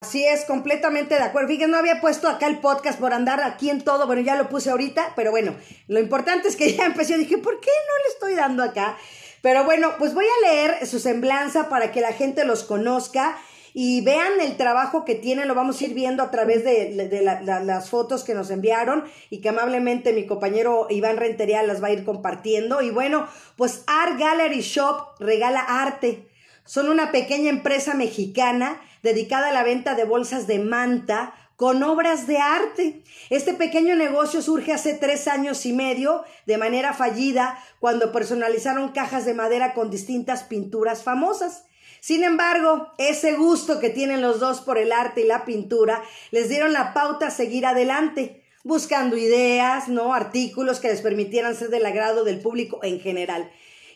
Así es, completamente de acuerdo. Fíjense, no había puesto acá el podcast por andar aquí en todo. Bueno, ya lo puse ahorita, pero bueno, lo importante es que ya empecé. Dije, ¿por qué no le estoy dando acá? Pero bueno, pues voy a leer su semblanza para que la gente los conozca y vean el trabajo que tienen. Lo vamos a ir viendo a través de, las fotos que nos enviaron y que amablemente mi compañero Iván Rentería las va a ir compartiendo. Y bueno, pues Art Gallery Shop regala arte. Son una pequeña empresa mexicana dedicada a la venta de bolsas de manta con obras de arte. Este pequeño negocio surge hace tres años y medio de manera fallida cuando personalizaron cajas de madera con distintas pinturas famosas. Sin embargo, ese gusto que tienen los dos por el arte y la pintura les dieron la pauta a seguir adelante, buscando ideas, ¿no? artículos que les permitieran ser del agrado del público en general.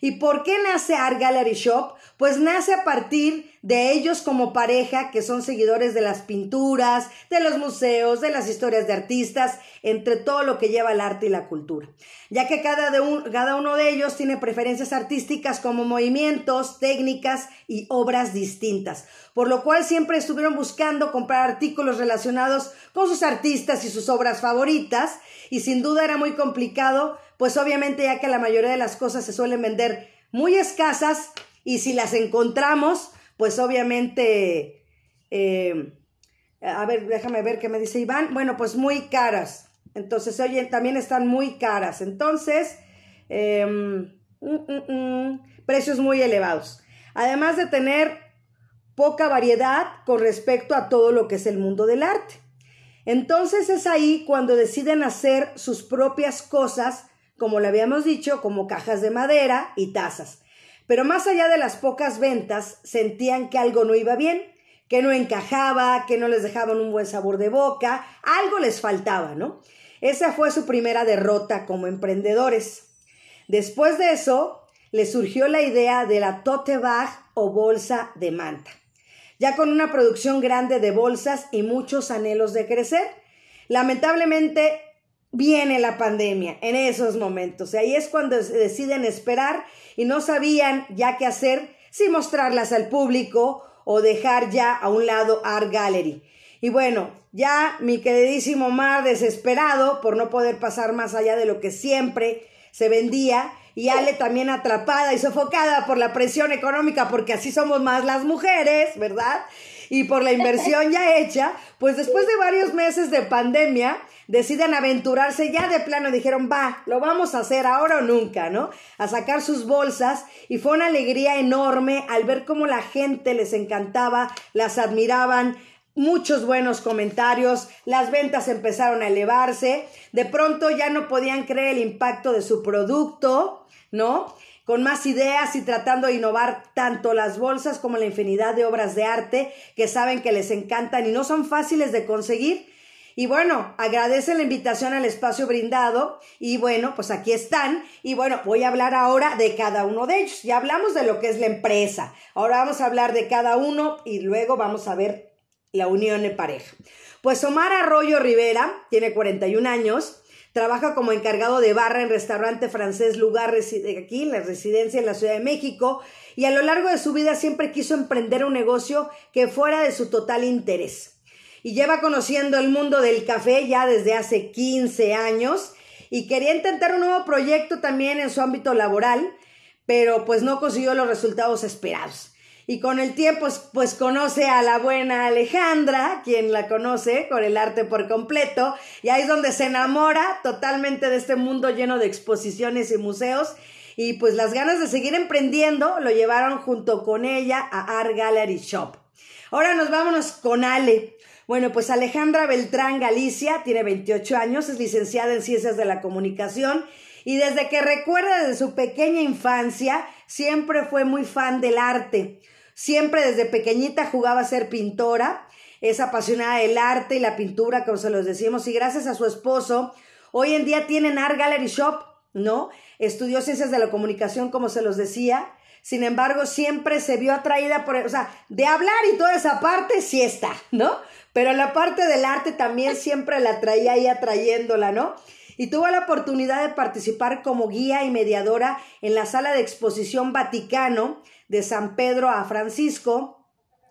¿Y por qué nace Art Gallery Shop? Pues nace a partir de ellos como pareja que son seguidores de las pinturas, de los museos, de las historias de artistas, entre todo lo que lleva el arte y la cultura. Ya que cada, de cada uno de ellos tiene preferencias artísticas como movimientos, técnicas y obras distintas. Por lo cual siempre estuvieron buscando comprar artículos relacionados con sus artistas y sus obras favoritas. Y sin duda era muy complicado pues obviamente ya que la mayoría de las cosas se suelen vender muy escasas y si las encontramos, pues obviamente, eh, a ver, déjame ver qué me dice Iván, bueno, pues muy caras. Entonces, oye, también están muy caras. Entonces, em, mm, mm, mm, precios muy elevados. Además de tener poca variedad con respecto a todo lo que es el mundo del arte. Entonces es ahí cuando deciden hacer sus propias cosas como le habíamos dicho, como cajas de madera y tazas. Pero más allá de las pocas ventas, sentían que algo no iba bien, que no encajaba, que no les dejaban un buen sabor de boca, algo les faltaba, ¿no? Esa fue su primera derrota como emprendedores. Después de eso, les surgió la idea de la tote bag o bolsa de manta, ya con una producción grande de bolsas y muchos anhelos de crecer. Lamentablemente, viene la pandemia en esos momentos. Y ahí es cuando deciden esperar y no sabían ya qué hacer, si mostrarlas al público o dejar ya a un lado Art Gallery. Y bueno, ya mi queridísimo Mar desesperado por no poder pasar más allá de lo que siempre se vendía y Ale también atrapada y sofocada por la presión económica porque así somos más las mujeres, ¿verdad? Y por la inversión ya hecha, pues después de varios meses de pandemia, deciden aventurarse ya de plano, dijeron, va, lo vamos a hacer ahora o nunca, ¿no? A sacar sus bolsas y fue una alegría enorme al ver cómo la gente les encantaba, las admiraban, muchos buenos comentarios, las ventas empezaron a elevarse, de pronto ya no podían creer el impacto de su producto, ¿no? Con más ideas y tratando de innovar tanto las bolsas como la infinidad de obras de arte que saben que les encantan y no son fáciles de conseguir, y bueno, agradecen la invitación al espacio brindado y bueno, pues aquí están. Y bueno, voy a hablar ahora de cada uno de ellos. Ya hablamos de lo que es la empresa. Ahora vamos a hablar de cada uno y luego vamos a ver la unión de pareja. Pues Omar Arroyo Rivera tiene 41 años. Trabaja como encargado de barra en restaurante francés Lugar aquí, en la residencia en la Ciudad de México, y a lo largo de su vida siempre quiso emprender un negocio que fuera de su total interés y lleva conociendo el mundo del café ya desde hace 15 años y quería intentar un nuevo proyecto también en su ámbito laboral, pero pues no consiguió los resultados esperados. Y con el tiempo, pues conoce a la buena Alejandra, quien la conoce con el arte por completo, y ahí es donde se enamora totalmente de este mundo lleno de exposiciones y museos. Y pues las ganas de seguir emprendiendo lo llevaron junto con ella a Art Gallery Shop. Ahora nos vámonos con Ale. Bueno, pues Alejandra Beltrán Galicia tiene 28 años, es licenciada en Ciencias de la Comunicación y desde que recuerda desde su pequeña infancia siempre fue muy fan del arte. Siempre desde pequeñita jugaba a ser pintora, es apasionada del arte y la pintura, como se los decimos, y gracias a su esposo, hoy en día tienen Art Gallery Shop, ¿no? Estudió Ciencias de la Comunicación, como se los decía, sin embargo, siempre se vio atraída por, o sea, de hablar y toda esa parte sí está, ¿no? Pero la parte del arte también siempre la traía ahí atrayéndola, ¿no? Y tuvo la oportunidad de participar como guía y mediadora en la sala de exposición Vaticano de San Pedro a Francisco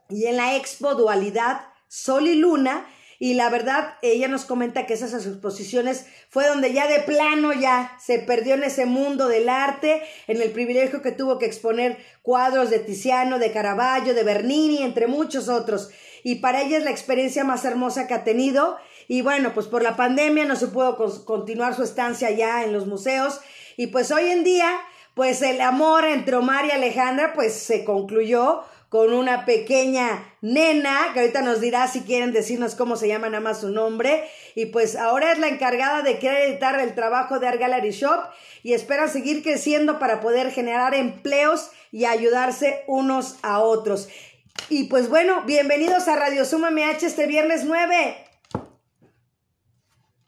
y en la Expo Dualidad Sol y Luna. Y la verdad, ella nos comenta que esas exposiciones fue donde ya de plano ya se perdió en ese mundo del arte, en el privilegio que tuvo que exponer cuadros de Tiziano, de Caravaggio, de Bernini, entre muchos otros. Y para ella es la experiencia más hermosa que ha tenido. Y bueno, pues por la pandemia no se pudo continuar su estancia ya en los museos. Y pues hoy en día, pues el amor entre Omar y Alejandra, pues se concluyó con una pequeña nena, que ahorita nos dirá si quieren decirnos cómo se llama nada más su nombre. Y pues ahora es la encargada de querer editar el trabajo de Art Gallery Shop y espera seguir creciendo para poder generar empleos y ayudarse unos a otros. Y pues bueno, bienvenidos a Radio Suma MH este viernes 9.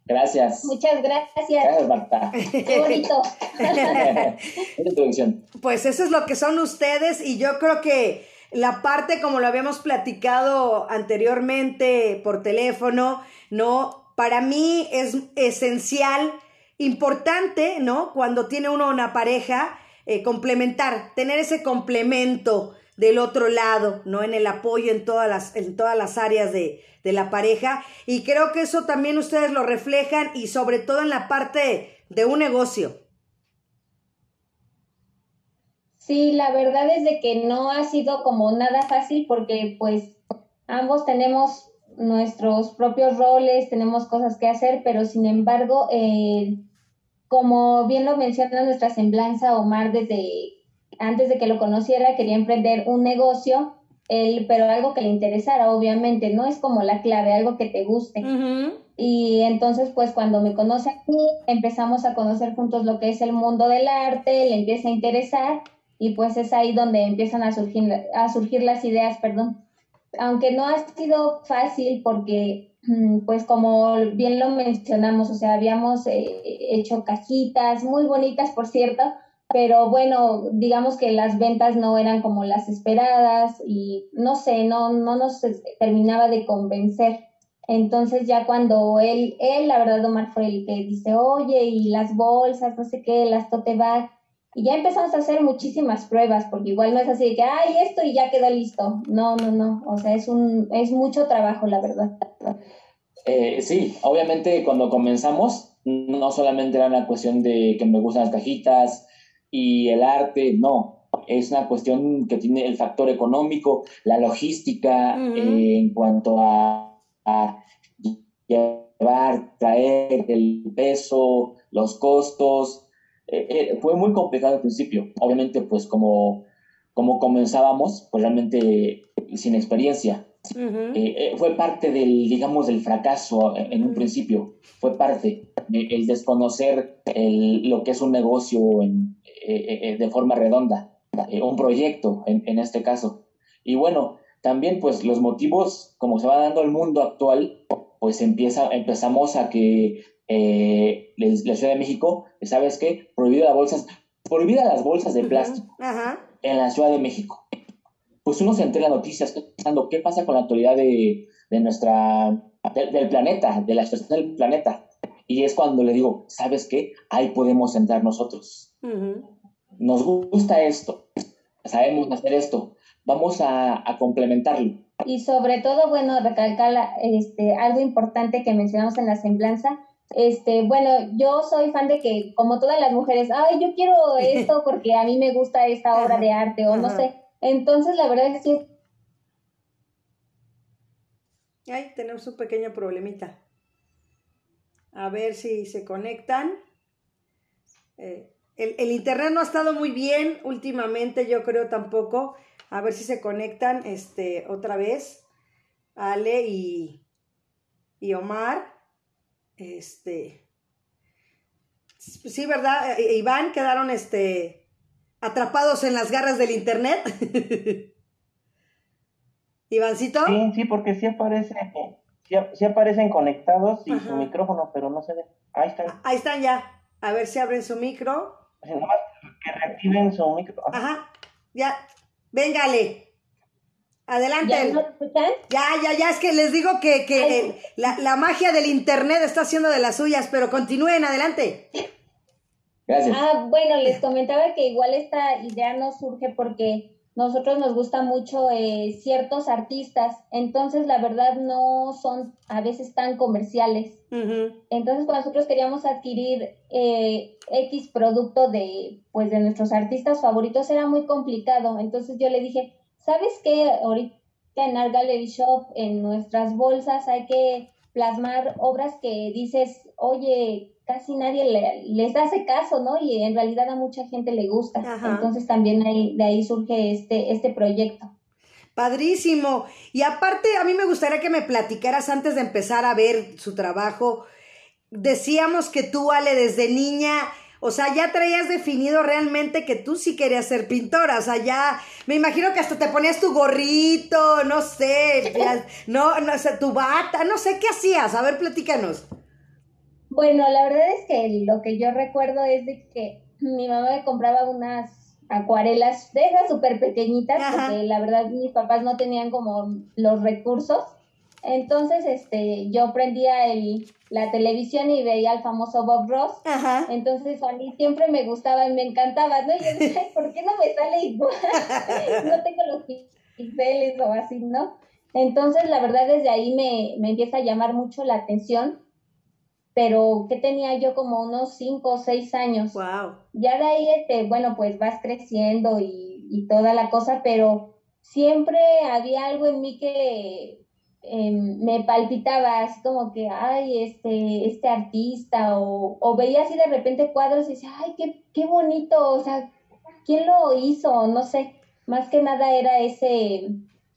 Gracias. Muchas gracias. Gracias, Marta. Qué bonito. pues eso es lo que son ustedes y yo creo que la parte, como lo habíamos platicado anteriormente por teléfono, ¿no? Para mí es esencial, importante, ¿no? Cuando tiene uno una pareja, eh, complementar, tener ese complemento del otro lado, ¿no? En el apoyo en todas las, en todas las áreas de, de la pareja. Y creo que eso también ustedes lo reflejan y sobre todo en la parte de un negocio. Sí, la verdad es de que no ha sido como nada fácil porque pues ambos tenemos nuestros propios roles, tenemos cosas que hacer, pero sin embargo, eh, como bien lo menciona nuestra semblanza, Omar desde antes de que lo conociera quería emprender un negocio, él, pero algo que le interesara, obviamente, no es como la clave, algo que te guste. Y entonces, pues cuando me conoce a mí, empezamos a conocer juntos lo que es el mundo del arte, le empieza a interesar y pues es ahí donde empiezan a surgir, a surgir las ideas, perdón. Aunque no ha sido fácil porque, mm, pues como bien lo mencionamos, o sea, habíamos eh, hecho cajitas muy bonitas, por cierto, pero bueno, digamos que las ventas no eran como las esperadas y no sé, no, no nos terminaba de convencer. Entonces ya cuando él, él, la verdad, Omar fue el que dice, oye, y las bolsas, no sé qué, las tote bag, y ya empezamos a hacer muchísimas pruebas, porque igual no es así de que, ay, esto y ya quedó listo. No, no, no. O sea, es, un, es mucho trabajo, la verdad. Eh, sí, obviamente cuando comenzamos, no solamente era una cuestión de que me gustan las cajitas y el arte, no. Es una cuestión que tiene el factor económico, la logística eh, en cuanto a, a llevar, traer el peso, los costos, eh, eh, fue muy complicado al principio. Obviamente, pues como, como comenzábamos, pues realmente sin experiencia. Eh, fue parte del, digamos, del fracaso en un principio. Fue parte el desconocer el, lo que es un negocio de forma redonda, un proyecto en, en este caso. Y bueno, también pues los motivos, como se va dando el mundo actual, pues empieza, empezamos a que eh, la Ciudad de México, ¿sabes qué? Prohibida las bolsas, prohibida las bolsas de plástico en la Ciudad de México. Pues uno se entera noticias pensando qué pasa con la actualidad de, nuestra, del planeta, de la situación del planeta. Y es cuando le digo, ¿sabes qué? Ahí podemos entrar nosotros. Nos gusta esto, sabemos hacer esto, vamos a, a complementarlo. Y sobre todo, bueno, recalcar este, algo importante que mencionamos en la semblanza, este, bueno, yo soy fan de que, como todas las mujeres, ay, yo quiero esto porque a mí me gusta esta obra de arte o no sé. Entonces, la verdad es que... Ay, tenemos un pequeño problemita. A ver si se conectan. Eh, el, el, internet no ha estado muy bien últimamente, yo creo tampoco. A ver si se conectan este, otra vez. Ale y, y Omar. Este. Sí, ¿verdad? Eh, Iván quedaron este, atrapados en las garras del internet. Ivancito. Sí, sí, porque sí aparece, sí, aparecen conectados y su micrófono, pero no se ve. Ahí están. Ah, ahí están ya. A ver si abren su micro. Que reactiven su micro. Ajá. Ya. Véngale. Adelante. ¿Ya, ya, ya, es que les digo que, la, magia del Internet está haciendo de las suyas, pero continúen, adelante. Gracias. Ah, bueno, les comentaba que igual esta idea no surge porque nosotros nos gusta mucho eh, ciertos artistas, entonces la verdad no son a veces tan comerciales. Entonces cuando nosotros queríamos adquirir eh, X producto de, pues, de nuestros artistas favoritos era muy complicado, entonces yo le dije, ¿sabes qué? Ahorita en Art Gallery Shop, en nuestras bolsas hay que plasmar obras que dices, oye, casi nadie les hace caso, ¿no? Y en realidad a mucha gente le gusta. Entonces también ahí, de ahí surge este, este proyecto. Padrísimo. Y aparte, a mí me gustaría que me platicaras antes de empezar a ver su trabajo. Decíamos que tú, Ale, desde niña, o sea, ya traías definido realmente que tú sí querías ser pintora. O sea, ya me imagino que hasta te ponías tu gorrito, no sé, no, no sé, tu bata, no sé qué hacías. A ver, platícanos. Bueno, la verdad es que lo que yo recuerdo es de que mi mamá me compraba unas acuarelas de esas súper pequeñitas, porque la verdad mis papás no tenían como los recursos. Entonces, este, yo prendía el, la televisión y veía al famoso Bob Ross. Entonces, a mí siempre me gustaba y me encantaba, ¿no? Y yo decía, ¿por qué no me sale igual? no tengo los pixeles o así, ¿no? Entonces, la verdad, desde ahí me, me empieza a llamar mucho la atención pero que tenía yo como unos cinco o seis años. Wow. Ya de ahí, este, bueno, pues vas creciendo y, y toda la cosa, pero siempre había algo en mí que em, me palpitaba, así como que, ay, este, este artista, o, o veía así de repente cuadros y decía, ay, qué, qué bonito, o sea, ¿quién lo hizo? No sé, más que nada era ese,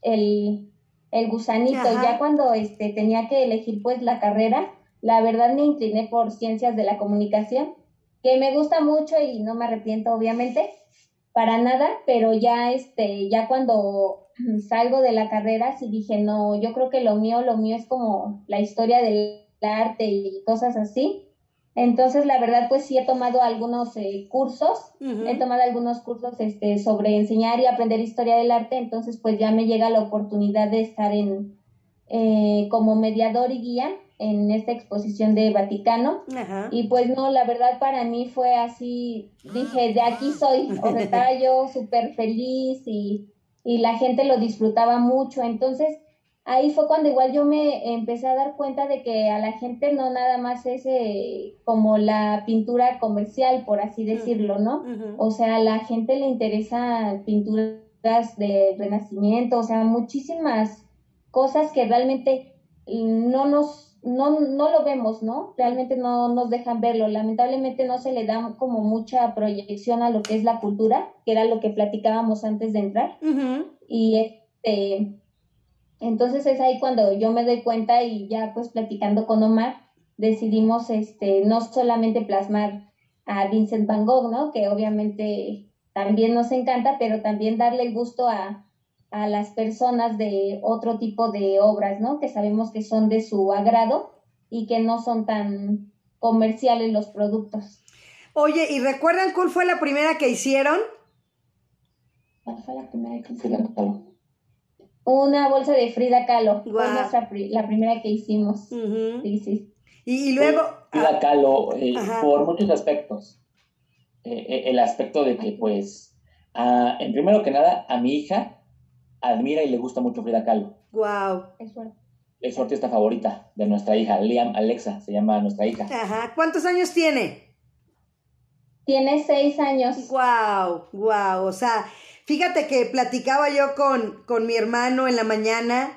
el, el gusanito, ya cuando este, tenía que elegir pues la carrera, la verdad me incliné por ciencias de la comunicación, que me gusta mucho y no me arrepiento obviamente para nada, pero ya este ya cuando salgo de la carrera sí dije, no, yo creo que lo mío lo mío es como la historia del arte y cosas así. Entonces, la verdad, pues sí he tomado algunos eh, cursos, he tomado algunos cursos este, sobre enseñar y aprender historia del arte, entonces pues ya me llega la oportunidad de estar en, eh, como mediador y guía en esta exposición de Vaticano. Y pues no, la verdad para mí fue así, dije, de aquí soy, o sea, estaba yo súper feliz y, y la gente lo disfrutaba mucho. Entonces, ahí fue cuando igual yo me empecé a dar cuenta de que a la gente no nada más es eh, como la pintura comercial, por así decirlo, ¿no? O sea, a la gente le interesa pinturas de renacimiento, o sea, muchísimas cosas que realmente no nos no, no lo vemos, ¿no? Realmente no nos dejan verlo. Lamentablemente no se le da como mucha proyección a lo que es la cultura, que era lo que platicábamos antes de entrar. Y este, entonces es ahí cuando yo me doy cuenta y ya pues platicando con Omar, decidimos este, no solamente plasmar a Vincent Van Gogh, ¿no? Que obviamente también nos encanta, pero también darle el gusto a, a las personas de otro tipo de obras, ¿no? Que sabemos que son de su agrado y que no son tan comerciales los productos. Oye, ¿y recuerdan cuál fue la primera que hicieron? ¿Cuál fue la primera que hicieron? Una bolsa de Frida Kahlo. Fue la primera que hicimos. Sí, sí. Y, luego... Frida Kahlo, eh, por muchos aspectos. Eh, eh, el aspecto de que, pues, en primero que nada, a mi hija admira y le gusta mucho Frida Kahlo. Wow. Es su artista favorita de nuestra hija, Liam Alexa, se llama nuestra hija. Ajá. ¿Cuántos años tiene? Tiene seis años. Wow, wow. O sea, fíjate que platicaba yo con, con mi hermano en la mañana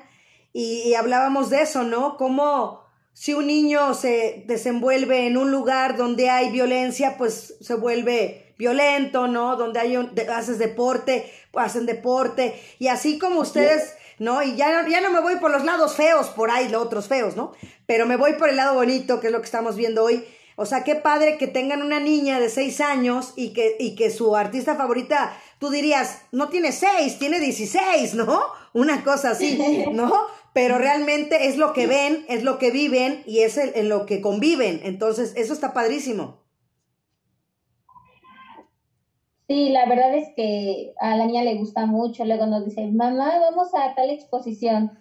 y, y hablábamos de eso, ¿no? Cómo si un niño se desenvuelve en un lugar donde hay violencia, pues se vuelve violento, ¿no? Donde hay un, haces deporte, hacen deporte, y así como ustedes, ¿no? Y ya, ya no me voy por los lados feos, por ahí, los otros feos, ¿no? Pero me voy por el lado bonito, que es lo que estamos viendo hoy. O sea, qué padre que tengan una niña de seis años y que, y que su artista favorita, tú dirías, no tiene seis, tiene dieciséis, ¿no? Una cosa así, ¿no? Pero realmente es lo que ven, es lo que viven y es en lo que conviven. Entonces, eso está padrísimo. Sí, la verdad es que a la niña le gusta mucho, luego nos dice, mamá, vamos a tal exposición.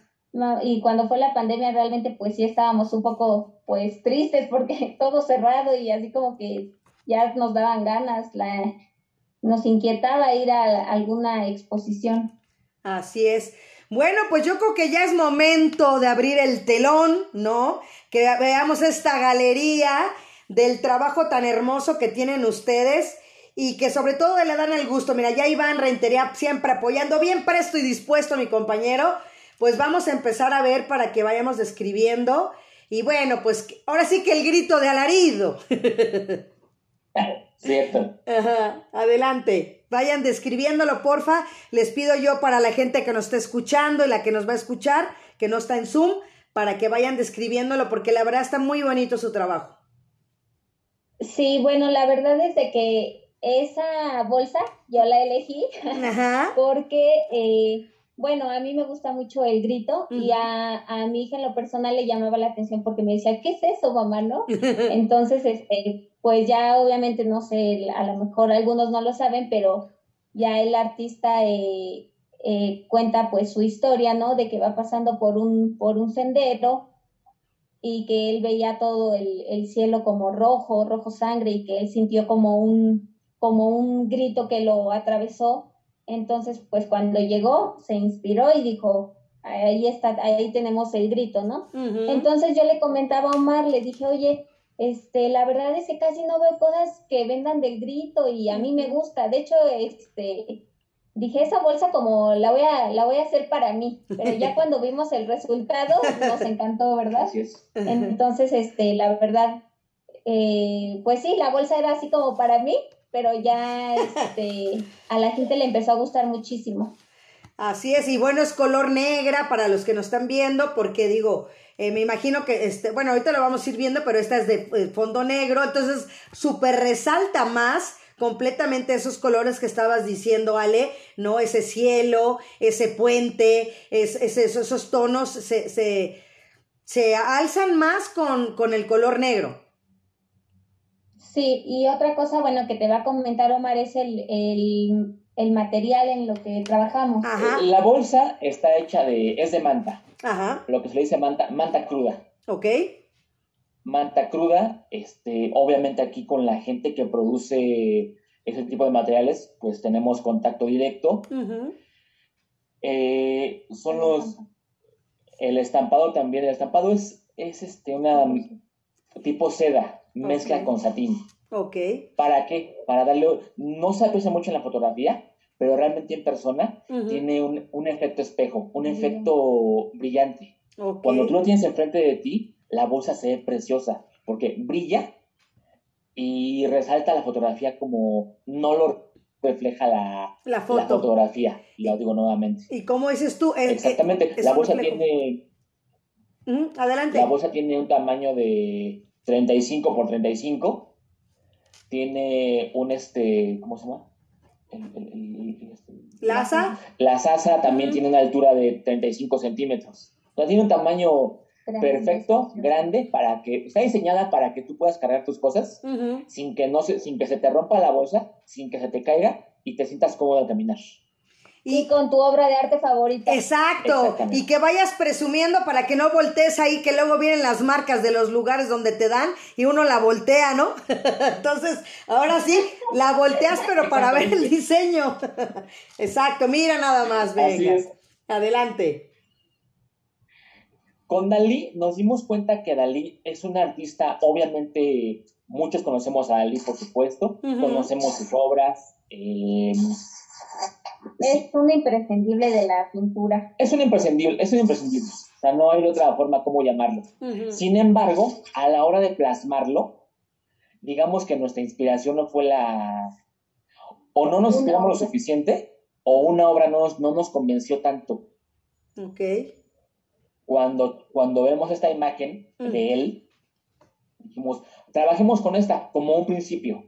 Y cuando fue la pandemia realmente pues sí estábamos un poco pues tristes porque todo cerrado y así como que ya nos daban ganas. La, nos inquietaba ir a alguna exposición. Así es. Bueno, pues yo creo que ya es momento de abrir el telón, ¿no? Que veamos esta galería del trabajo tan hermoso que tienen ustedes y que sobre todo le dan el gusto. Mira, ya Iván Rentería siempre apoyando, bien presto y dispuesto mi compañero. Pues vamos a empezar a ver para que vayamos describiendo. Y bueno, pues ahora sí que el grito de alarido. Cierto. Ajá, adelante. Vayan describiéndolo, porfa. Les pido yo para la gente que nos está escuchando y la que nos va a escuchar, que no está en Zoom, para que vayan describiéndolo, porque la verdad está muy bonito su trabajo. Sí, bueno, la verdad es de que esa bolsa yo la elegí Ajá. porque eh, bueno, a mí me gusta mucho el grito y a, a, mi hija en lo personal le llamaba la atención porque me decía, ¿qué es eso, mamá? ¿No? Entonces, este, pues ya obviamente, no sé, a lo mejor algunos no lo saben, pero ya el artista eh, eh, cuenta pues su historia, ¿no? De que va pasando por un, por un sendero y que él veía todo el, el cielo como rojo, rojo sangre y que él sintió como un, como un grito que lo atravesó entonces, pues cuando llegó, se inspiró y dijo, ahí está, ahí tenemos el grito, ¿no? Entonces yo le comentaba a Omar, le dije, oye, este, la verdad es que casi no veo cosas que vendan del grito y a mí me gusta. De hecho, este, dije, esa bolsa como la voy a, la voy a hacer para mí. Pero ya cuando vimos el resultado, nos encantó, ¿verdad? Entonces, este, la verdad, eh, pues sí, la bolsa era así como para mí pero ya este, a la gente le empezó a gustar muchísimo. Así es, y bueno, es color negra para los que nos están viendo, porque digo, eh, me imagino que, este, bueno, ahorita lo vamos a ir viendo, pero esta es de eh, fondo negro, entonces súper resalta más completamente esos colores que estabas diciendo, Ale, ¿no? Ese cielo, ese puente, es, esos, tonos se, se, se alzan más con, con el color negro. Sí, y otra cosa, bueno, que te va a comentar Omar es el, el, material en lo que trabajamos. La bolsa está hecha de, es de manta. Ajá. Lo que se le dice manta, manta cruda. Ok. Manta cruda, este, obviamente aquí con la gente que produce ese tipo de materiales, pues tenemos contacto directo. Eh, son los, el estampado también, el estampado es, es este, una tipo seda mezcla con satín. Ok. ¿Para qué? Para darle, no se aprecia mucho en la fotografía, pero realmente en persona tiene un, efecto espejo, un efecto brillante. Cuando tú lo tienes enfrente de ti, la bolsa se ve preciosa, porque brilla y resalta la fotografía como no lo refleja la, la, foto. fotografía, lo digo nuevamente. ¿Y cómo dices tú? Exactamente, la bolsa tiene... Adelante. La bolsa tiene un tamaño de 35 por 35. Tiene un este, ¿cómo se llama? ¿La asa? La asa también tiene una altura de 35 centímetros. O sea, tiene un tamaño perfecto, grande, para que, está diseñada para que tú puedas cargar tus cosas sin que no se, sin que se te rompa la bolsa, sin que se te caiga y te sientas cómodo al caminar. Y, con tu obra de arte favorita. Exacto. Y que vayas presumiendo para que no voltees ahí, que luego vienen las marcas de los lugares donde te dan y uno la voltea, ¿no? Entonces, ahora sí, la volteas, pero para ver el diseño. Exacto. Mira nada más, venga. Adelante. Con Dalí nos dimos cuenta que Dalí es un artista, obviamente muchos conocemos a Dalí, por supuesto, conocemos sus obras. Eh, es un imprescindible de la pintura. Es un imprescindible, es un imprescindible. O sea, no hay otra forma como llamarlo. Sin embargo, a la hora de plasmarlo, digamos que nuestra inspiración no fue la... O no nos inspiramos lo suficiente, o una obra no nos, no nos convenció tanto. Ok. Cuando, cuando vemos esta imagen de él, dijimos, trabajemos con esta como un principio.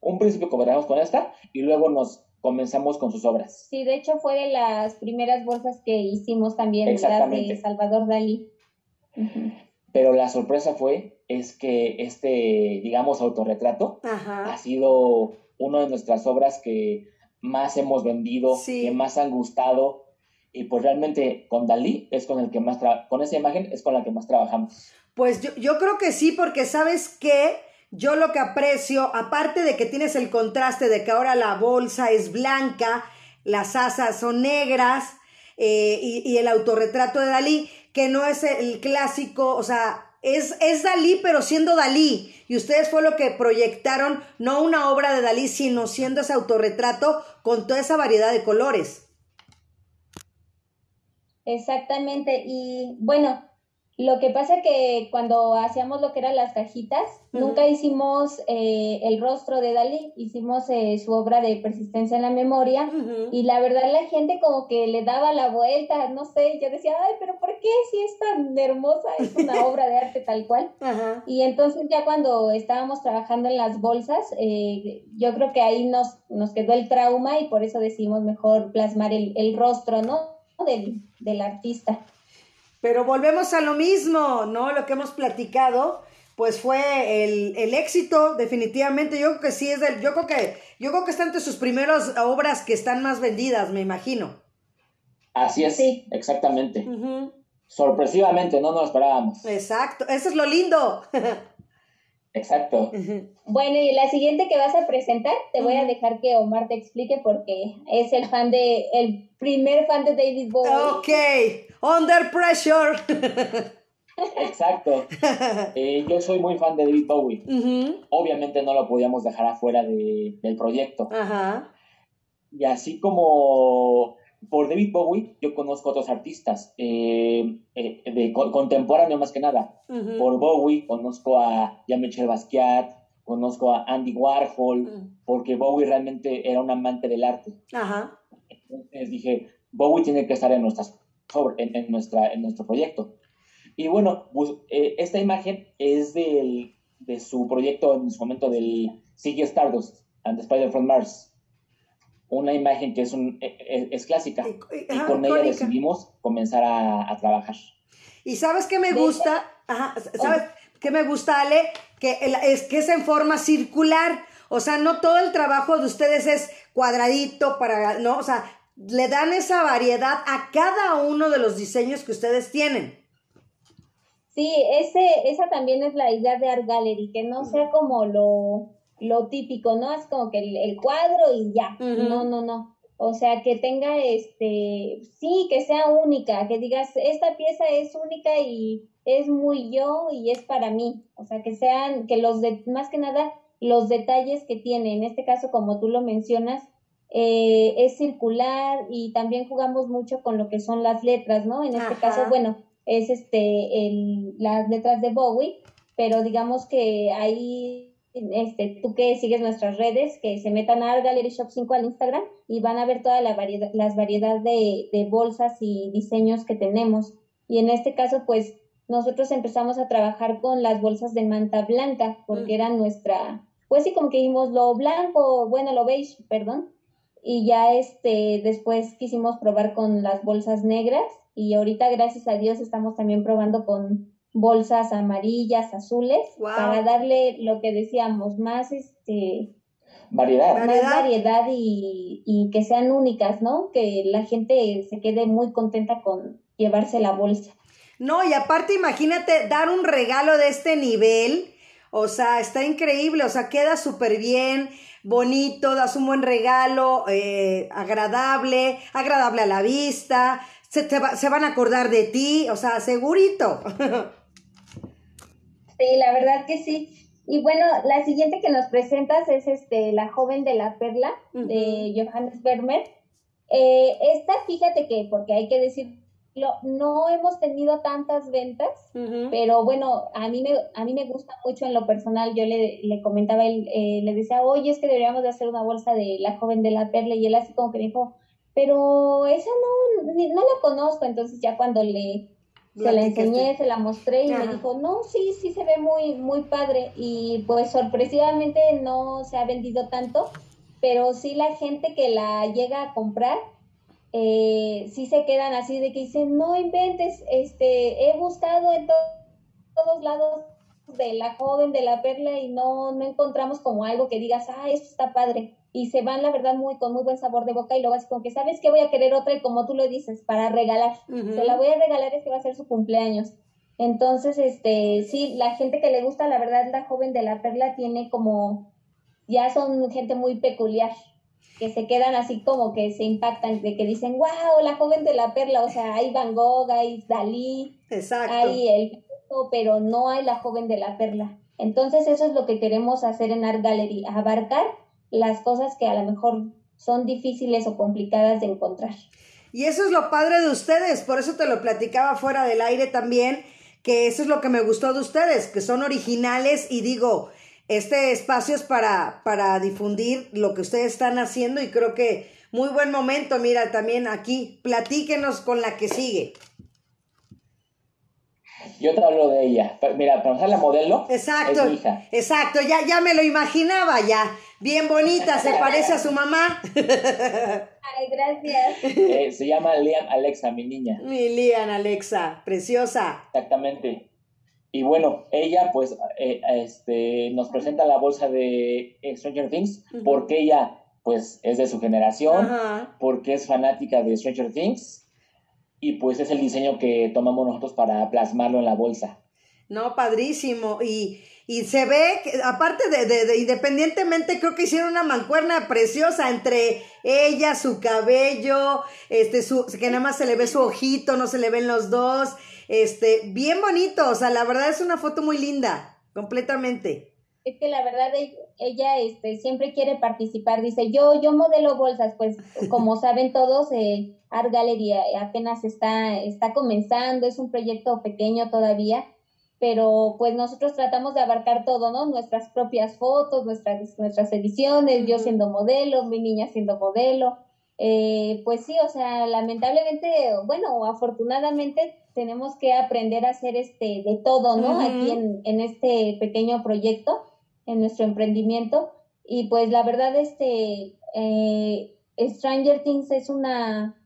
Un principio que con esta y luego nos comenzamos con sus obras. Sí, de hecho fue de las primeras bolsas que hicimos también, las de Salvador Dalí. Pero la sorpresa fue, es que este, digamos, autorretrato ha sido una de nuestras obras que más hemos vendido, que más han gustado, y pues realmente con Dalí es con el que más, con esa imagen es con la que más trabajamos. Pues yo, yo creo que sí, porque sabes que yo lo que aprecio, aparte de que tienes el contraste de que ahora la bolsa es blanca, las asas son negras eh, y, el autorretrato de Dalí, que no es el clásico, o sea, es, es Dalí, pero siendo Dalí. Y ustedes fue lo que proyectaron, no una obra de Dalí, sino siendo ese autorretrato con toda esa variedad de colores. Exactamente. Y bueno, lo que pasa que cuando hacíamos lo que eran las cajitas, nunca hicimos eh, el rostro de Dalí, hicimos eh, su obra de persistencia en la memoria y la verdad la gente como que le daba la vuelta, no sé, yo decía, ay, pero ¿por qué si es tan hermosa? Es una obra de arte tal cual. Y entonces ya cuando estábamos trabajando en las bolsas, eh, yo creo que ahí nos, nos quedó el trauma y por eso decidimos mejor plasmar el, el rostro, ¿no? Del, del artista. Pero volvemos a lo mismo, ¿no? Lo que hemos platicado, pues fue el, el, éxito, definitivamente. Yo creo que sí es del, yo creo que, yo creo que está entre sus primeras obras que están más vendidas, me imagino. Así es, sí. exactamente. Sorpresivamente, no nos esperábamos. Exacto, eso es lo lindo. Exacto. Bueno, y la siguiente que vas a presentar, te voy a dejar que Omar te explique porque es el fan de, el primer fan de David Bowie. Ok, under pressure. Exacto. Eh, yo soy muy fan de David Bowie. Obviamente no lo podíamos dejar afuera de, del proyecto. Ajá. Y así como por David Bowie, yo conozco otros artistas, eh, eh, de contemporáneo más que nada. Por Bowie conozco a Jean-Michel Basquiat, conozco a Andy Warhol, mm. porque Bowie realmente era un amante del arte. Ajá. Entonces dije, Bowie tiene que estar en, nuestras, en, nuestra, en nuestro proyecto. Y bueno, pues, eh, esta imagen es del, de su proyecto en su momento del Ziggy Stardust and the Spider from Mars una imagen que es, un, e, e, es, clásica. Y, con ella decidimos comenzar a, trabajar. ¿Y sabes qué me gusta? ¿Sabes qué me gusta, Ale? Que es que es en forma circular. O sea, no todo el trabajo de ustedes es cuadradito para, ¿no? O sea, le dan esa variedad a cada uno de los diseños que ustedes tienen. Sí, ese, esa también es la idea de Art Gallery, que no sea como lo, lo típico, ¿no? Es como que el, cuadro y ya. No, no, no. O sea, que tenga este, sí, que sea única, que digas, esta pieza es única y es muy yo y es para mí. O sea, que sean, que los de, más que nada, los detalles que tiene, en este caso, como tú lo mencionas, eh, es circular y también jugamos mucho con lo que son las letras, ¿no? En este caso, bueno, es este, el, las letras de Bowie, pero digamos que ahí este, tú que sigues nuestras redes, que se metan a Art Gallery Shop 5 al Instagram y van a ver toda la variedad, las variedad de, de, bolsas y diseños que tenemos. Y en este caso, pues nosotros empezamos a trabajar con las bolsas de manta blanca, porque mm. era nuestra, pues sí, como que dijimos lo blanco, bueno, lo beige, perdón. Y ya este, después quisimos probar con las bolsas negras y ahorita, gracias a Dios, estamos también probando con bolsas amarillas, azules, para darle lo que decíamos, más este variedad, más variedad y, y, que sean únicas, ¿no? Que la gente se quede muy contenta con llevarse la bolsa. No, y aparte imagínate dar un regalo de este nivel, o sea, está increíble, o sea, queda súper bien, bonito, das un buen regalo, eh, agradable, agradable a la vista, se, se van a acordar de ti, o sea, segurito. Sí, la verdad que sí. Y bueno, la siguiente que nos presentas es este La joven de la perla de Johannes Vermeer. Eh, esta, fíjate que, porque hay que decirlo, no hemos tenido tantas ventas, pero bueno, a mí, me, a mí me gusta mucho en lo personal. Yo le, le comentaba, él, eh, le decía, oye, es que deberíamos de hacer una bolsa de La joven de la perla, y él así como que dijo, pero esa no, no la conozco. Entonces ya cuando le se la enseñé, se la mostré y me dijo, no, sí, sí se ve muy, muy padre. Y pues sorpresivamente no se ha vendido tanto, pero sí la gente que la llega a comprar, eh, sí se quedan así de que dicen, no inventes, este, he buscado en todos lados de la joven, de la perla y no, no encontramos como algo que digas, ah, esto está padre y se van, la verdad, muy con muy buen sabor de boca y luego así como que, ¿sabes que Voy a querer otra y como tú lo dices, para regalar. Se la voy a regalar, es que va a ser su cumpleaños. Entonces, este, sí, la gente que le gusta, la verdad, la joven de la perla tiene como, ya son gente muy peculiar, que se quedan así como que se impactan, de que dicen, wow, la joven de la perla, o sea, hay Van Gogh, hay Dalí, Exacto. hay el, pero no hay la joven de la perla. Entonces, eso es lo que queremos hacer en Art Gallery, abarcar las cosas que a lo mejor son difíciles o complicadas de encontrar. Y eso es lo padre de ustedes, por eso te lo platicaba fuera del aire también, que eso es lo que me gustó de ustedes, que son originales y digo, este espacio es para, para difundir lo que ustedes están haciendo y creo que muy buen momento, mira, también aquí, platíquenos con la que sigue. Yo te hablo de ella. Mira, para usar la modelo, exacto, es mi hija. Exacto, ya, ya me lo imaginaba ya. Bien bonita, se parece a su mamá. Ay, gracias. Eh, se llama Liam Alexa, mi niña. Mi Liam Alexa, preciosa. Exactamente. Y bueno, ella pues eh, este, nos presenta la bolsa de Stranger Things porque ella pues es de su generación, porque es fanática de Stranger Things y pues es el diseño que tomamos nosotros para plasmarlo en la bolsa. No, padrísimo. Y, y se ve, que, aparte de, de, de, independientemente, creo que hicieron una mancuerna preciosa entre ella, su cabello, este, su, que nada más se le ve su ojito, no se le ven los dos. Este, bien bonito, o sea, la verdad es una foto muy linda, completamente. Es que la verdad ella este, siempre quiere participar, dice, yo, yo modelo bolsas, pues como saben todos, eh, Art Gallery apenas está, está comenzando, es un proyecto pequeño todavía, pero pues nosotros tratamos de abarcar todo, ¿no? Nuestras propias fotos, nuestras, nuestras ediciones, yo siendo modelo, mi niña siendo modelo, eh, pues sí, o sea, lamentablemente, bueno, afortunadamente tenemos que aprender a hacer este de todo, ¿no? Uh -huh. Aquí en, en este pequeño proyecto en nuestro emprendimiento. Y pues la verdad este eh, Stranger Things es una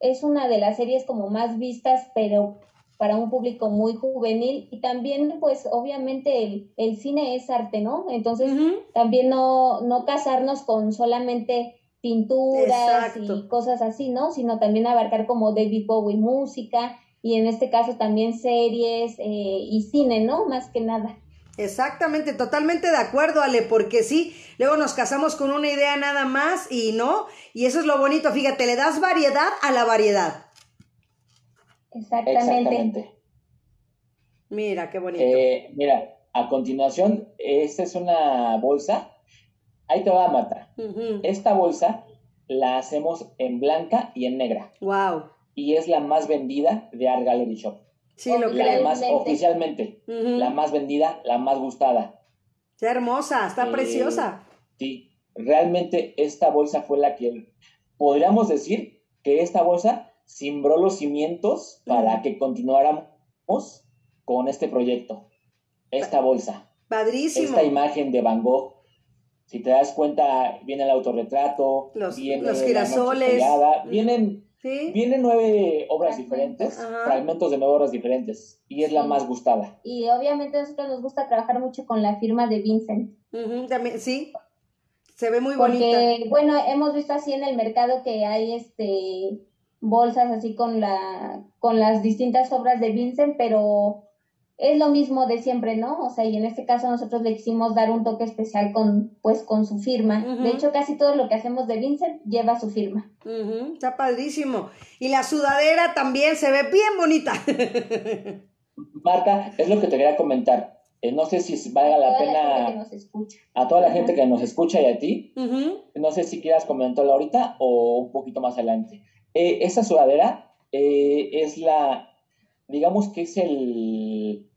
es una de las series como más vistas pero para un público muy juvenil. Y también pues obviamente el, el cine es arte no entonces uh -huh. también no no casarnos con solamente pinturas Exacto. y cosas así no sino también abarcar como David Bowie música y en este caso también series eh, y cine no más que nada Exactamente, totalmente de acuerdo, Ale, porque sí, luego nos casamos con una idea nada más y no, y eso es lo bonito, fíjate, le das variedad a la variedad. Exactamente. Exactamente. Mira, qué bonito. Eh, mira, a continuación, esta es una bolsa, ahí te va a matar. Uh -huh. Esta bolsa la hacemos en blanca y en negra. Wow. Y es la más vendida de Art Gallery Shop. Sí, lo la más oficialmente, uh -huh. la más vendida, la más gustada. Qué hermosa, está eh, preciosa. Sí, realmente esta bolsa fue la que podríamos decir que esta bolsa simbró los cimientos uh -huh. para que continuáramos con este proyecto. Esta bolsa. Padrísimo. Esta imagen de Van Gogh. Si te das cuenta, viene el autorretrato, los, viene los girasoles, vienen ¿Sí? Vienen nueve obras diferentes, Ajá. fragmentos de nueve obras diferentes, y es sí. la más gustada. Y obviamente a nosotros nos gusta trabajar mucho con la firma de Vincent. Uh -huh, también, sí, se ve muy Porque, bonita. bueno, hemos visto así en el mercado que hay este bolsas así con la con las distintas obras de Vincent, pero es lo mismo de siempre, ¿no? O sea, y en este caso nosotros le quisimos dar un toque especial con, pues, con su firma. Uh -huh. De hecho, casi todo lo que hacemos de Vincent lleva su firma. Uh -huh. Está padrísimo. Y la sudadera también se ve bien bonita. Marta, es lo que te quería comentar. Eh, no sé si valga la pena la a toda la uh -huh. gente que nos escucha y a ti. No sé si quieras comentarlo ahorita o un poquito más adelante. Eh, esa sudadera eh, es la digamos que es el...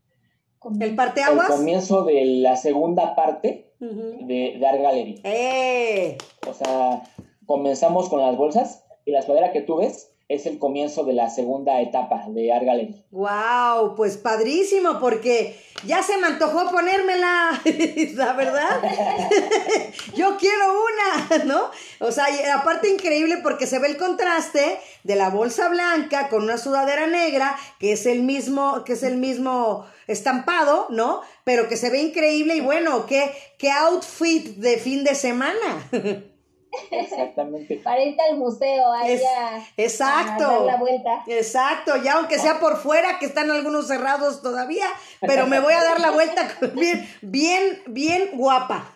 ¿El parteaguas? El comienzo de la segunda parte uh -huh. de, de Art Gallery. ¡Eh! O sea, comenzamos con las bolsas y la sudadera que tú ves es el comienzo de la segunda etapa de Art Gallery. ¡Wow! Pues padrísimo, porque ya se me antojó ponérmela, la verdad. Yo quiero una, ¿no? O sea, aparte increíble porque se ve el contraste de la bolsa blanca con una sudadera negra, que es el mismo, que es el mismo estampado, ¿no? Pero que se ve increíble y bueno, qué, qué outfit de fin de semana. Exactamente. Para irte al museo, ahí Es- a, exacto. a dar la vuelta. Exacto, ya aunque sea por fuera, que están algunos cerrados todavía, pero me voy a dar la vuelta bien, bien, bien guapa.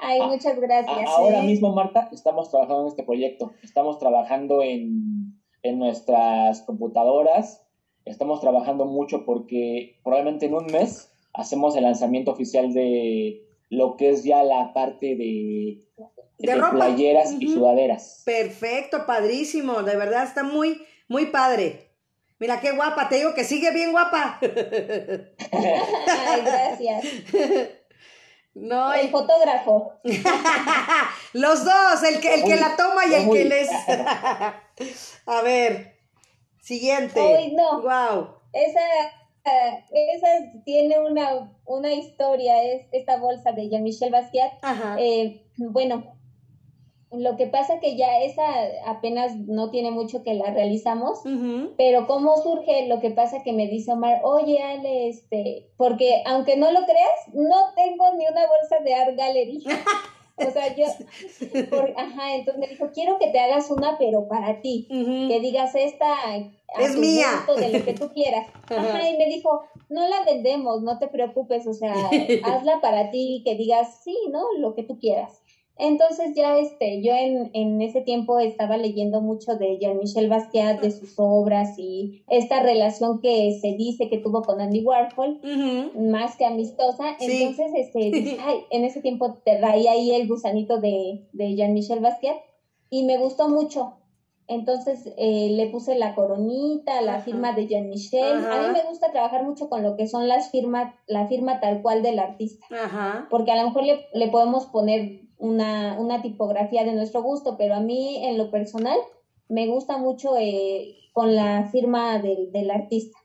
Ay, muchas A- gracias. ahora sí. mismo, Marta, estamos trabajando en este proyecto. Estamos trabajando en, en nuestras computadoras. Estamos trabajando mucho porque probablemente en un mes hacemos el lanzamiento oficial de lo que es ya la parte de, De ropa. playeras y sudaderas. Perfecto, padrísimo, de verdad está muy, muy padre. Mira qué guapa, te digo que sigue bien guapa. Ay, gracias. No, El fotógrafo. los dos, el que, el que Uy, la toma y el uy. que les. A ver, siguiente. Uy, no. Wow. Esa, ah, esa tiene una, una historia, es esta bolsa de Jean-Michel Basquiat. Ajá. Eh, bueno, lo que pasa que ya esa apenas no tiene mucho que la realizamos, pero cómo surge, lo que pasa que me dice Omar, oye Ale, este, porque aunque no lo creas, no tengo ni una bolsa de Art Gallery. O sea, yo, por- ajá, entonces me dijo, quiero que te hagas una, pero para ti, que digas esta a Es mía. de lo que tú quieras. Ajá. Ajá, y me dijo, no la vendemos, no te preocupes, o sea, hazla para ti, que digas, sí, ¿no? Lo que tú quieras. Entonces ya este, yo en, en ese tiempo estaba leyendo mucho de Jean-Michel Basquiat, de sus obras y esta relación que se dice que tuvo con Andy Warhol, más que amistosa. Sí. Entonces, este, ay, en ese tiempo te traía ahí el gusanito de, de Jean-Michel Basquiat y me gustó mucho. Entonces eh, le puse la coronita, la Ajá. firma de Jean-Michel. A mí me gusta trabajar mucho con lo que son las firmas, la firma tal cual del artista Ajá. porque a lo mejor le, le podemos poner una, una tipografía de nuestro gusto, pero a mí en lo personal me gusta mucho eh, con la firma del, del artista.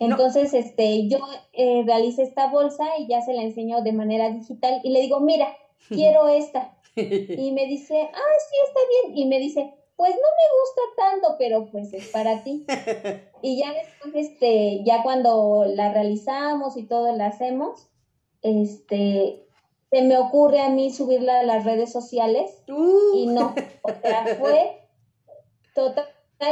No. Entonces, este, yo eh, realicé esta bolsa y ya se la enseño de manera digital y le digo, mira, quiero esta. Y me dice, ah, sí, está bien. Y me dice, pues no me gusta tanto, pero pues es para ti. Y ya después, este, ya cuando la realizamos y todo la hacemos, este, se me ocurre a mí subirla a las redes sociales Uh. y no, o sea, fue total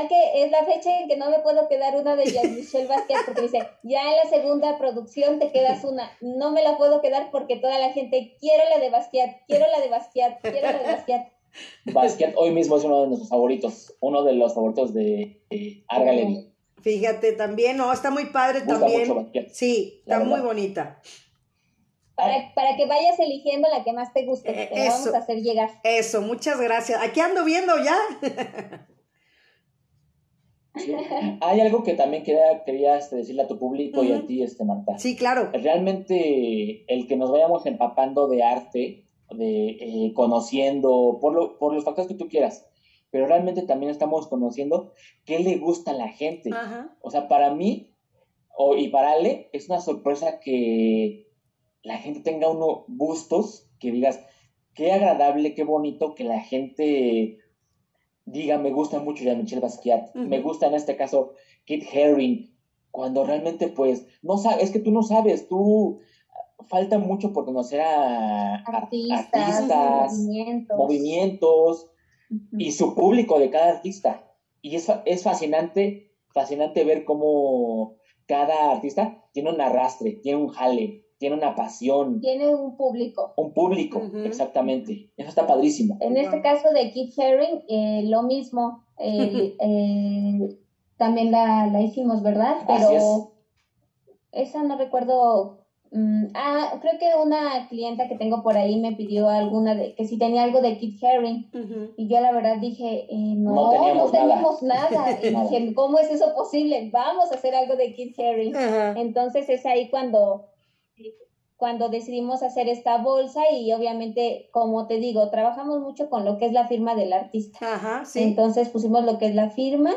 que es la fecha en que no me puedo quedar una de Jean-Michel Basquiat porque dice, ya en la segunda producción te quedas una, no me la puedo quedar porque toda la gente, quiero la de Basquiat, quiero la de Basquiat, quiero la de Basquiat. Basquiat hoy mismo es uno de nuestros favoritos, uno de los favoritos de Art Gallery. Fíjate también, no, está muy padre gusta también. mucho. Sí, La está muy verdad. bonita. Para, para que vayas eligiendo la que más te guste, Eh, te vamos a hacer llegar. Eso, muchas gracias. Aquí ando viendo ya. Hay algo que también quería, quería este, decirle a tu público y a ti, este, Marta. Sí, claro. Realmente el que nos vayamos empapando de arte, de eh, conociendo, por, lo, por los factores que tú quieras, pero realmente también estamos conociendo qué le gusta a la gente. O sea, para mí o, y para Ale es una sorpresa que la gente tenga unos gustos que digas, qué agradable, qué bonito que la gente diga, me gusta mucho Jean-Michel Basquiat, Ujú. me gusta en este caso Kit Haring, cuando realmente pues, no sabes, es que tú no sabes, tú falta mucho por conocer a, Artistas, artistas, movimientos. y su público de cada artista. Y es, es fascinante, fascinante ver cómo cada artista tiene un arrastre, tiene un jale, tiene una pasión, Tiene un público. un público, exactamente. Eso está padrísimo. En este caso de Keith Haring, eh, lo mismo. eh, eh, también la, la hicimos, ¿verdad? Pero esa no recuerdo. mm, ah, creo que una clienta que tengo por ahí me pidió alguna de que si tenía algo de Keith Haring. Ujú. Y yo la verdad dije, eh, no, No no teníamos teníamos, nada. nada. Y dije, ¿cómo es eso posible? Vamos a hacer algo de Keith Haring. Ajá. Entonces es ahí cuando, cuando decidimos hacer esta bolsa y obviamente, como te digo, trabajamos mucho con lo que es la firma del artista. Ajá, sí. Entonces pusimos lo que es la firma,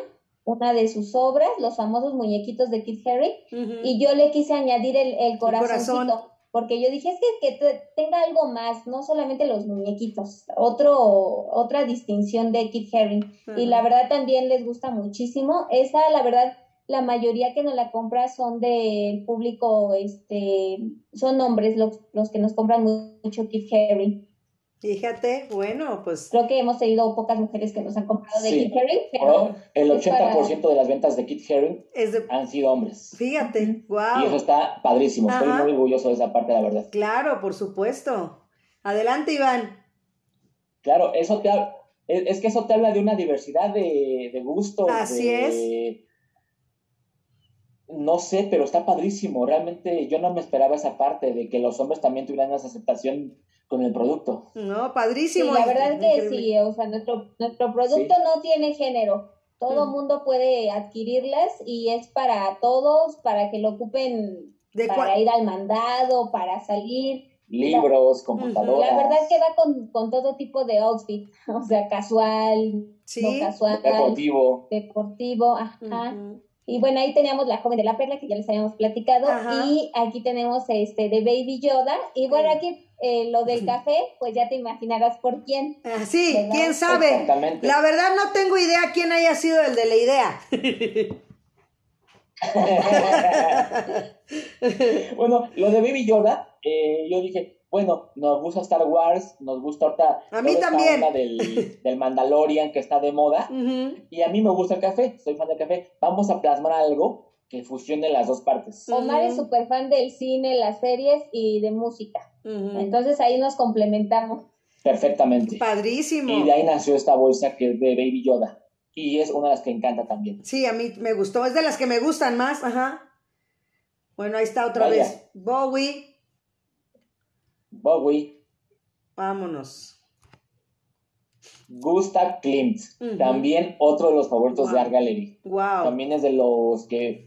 una de sus obras, los famosos muñequitos de Haring, Ujú. y yo le quise añadir el, el corazoncito. corazón. Porque yo dije, es que, que te- tenga algo más, no solamente los muñequitos, otro, otra distinción de Keith Haring. Y la verdad también les gusta muchísimo. Esa, la verdad, la mayoría que nos la compra son de público, este, son hombres los, los que nos compran mucho Keith Haring. Fíjate, bueno, pues. Creo que hemos tenido pocas mujeres que nos han comprado de Sí. Kit Haring, Pero el es 80% de las ventas de Kit Haring Es de... han sido hombres. Fíjate, Y eso wow. está padrísimo. Estoy muy orgulloso de esa parte, la verdad. Claro, por supuesto. Adelante, Iván. Claro, eso te habla, es, es que eso te habla de una diversidad de, de gustos. Así de- No sé, pero está padrísimo. Realmente yo no me esperaba esa parte de que los hombres también tuvieran esa aceptación con el producto. No, sí, padrísimo. la verdad que Increíble. sí, o sea, nuestro, nuestro producto no tiene género. Todo Mm. mundo puede adquirirlas y es para todos, para que lo ocupen ¿De para ir al mandado, para salir. Libros, computadoras. La verdad que va con, con todo tipo de outfit, o sea, casual, Sí. no casual, deportivo. deportivo, ajá. Y bueno, ahí teníamos la joven de la perla que ya les habíamos platicado. Ajá. Y aquí tenemos este de Baby Yoda. Y bueno, aquí eh, lo del café, pues ya te imaginarás por quién. Ah, sí, ¿Verdad? quién sabe. Exactamente. La verdad no tengo idea quién haya sido el de la idea. bueno, lo de Baby Yoda, eh, yo dije, bueno, nos gusta Star Wars, nos gusta ahorita A mí toda esta también. onda del, del Mandalorian que está de moda, y a mí me gusta el café, soy fan del café. Vamos a plasmar algo que fusione las dos partes. Omar es súper fan del cine, las series y de música. Entonces ahí nos complementamos. Perfectamente. Padrísimo. Y de ahí nació esta bolsa que es de Baby Yoda. Y es una de las que encanta también. Sí, a mí me gustó. Es de las que me gustan más. Ajá. Bueno, ahí está otra Vaya. vez. Bowie. Bowie, Vámonos. Gustav Klimt, también otro de los favoritos Wow. de Art Gallery. Wow. También es de los que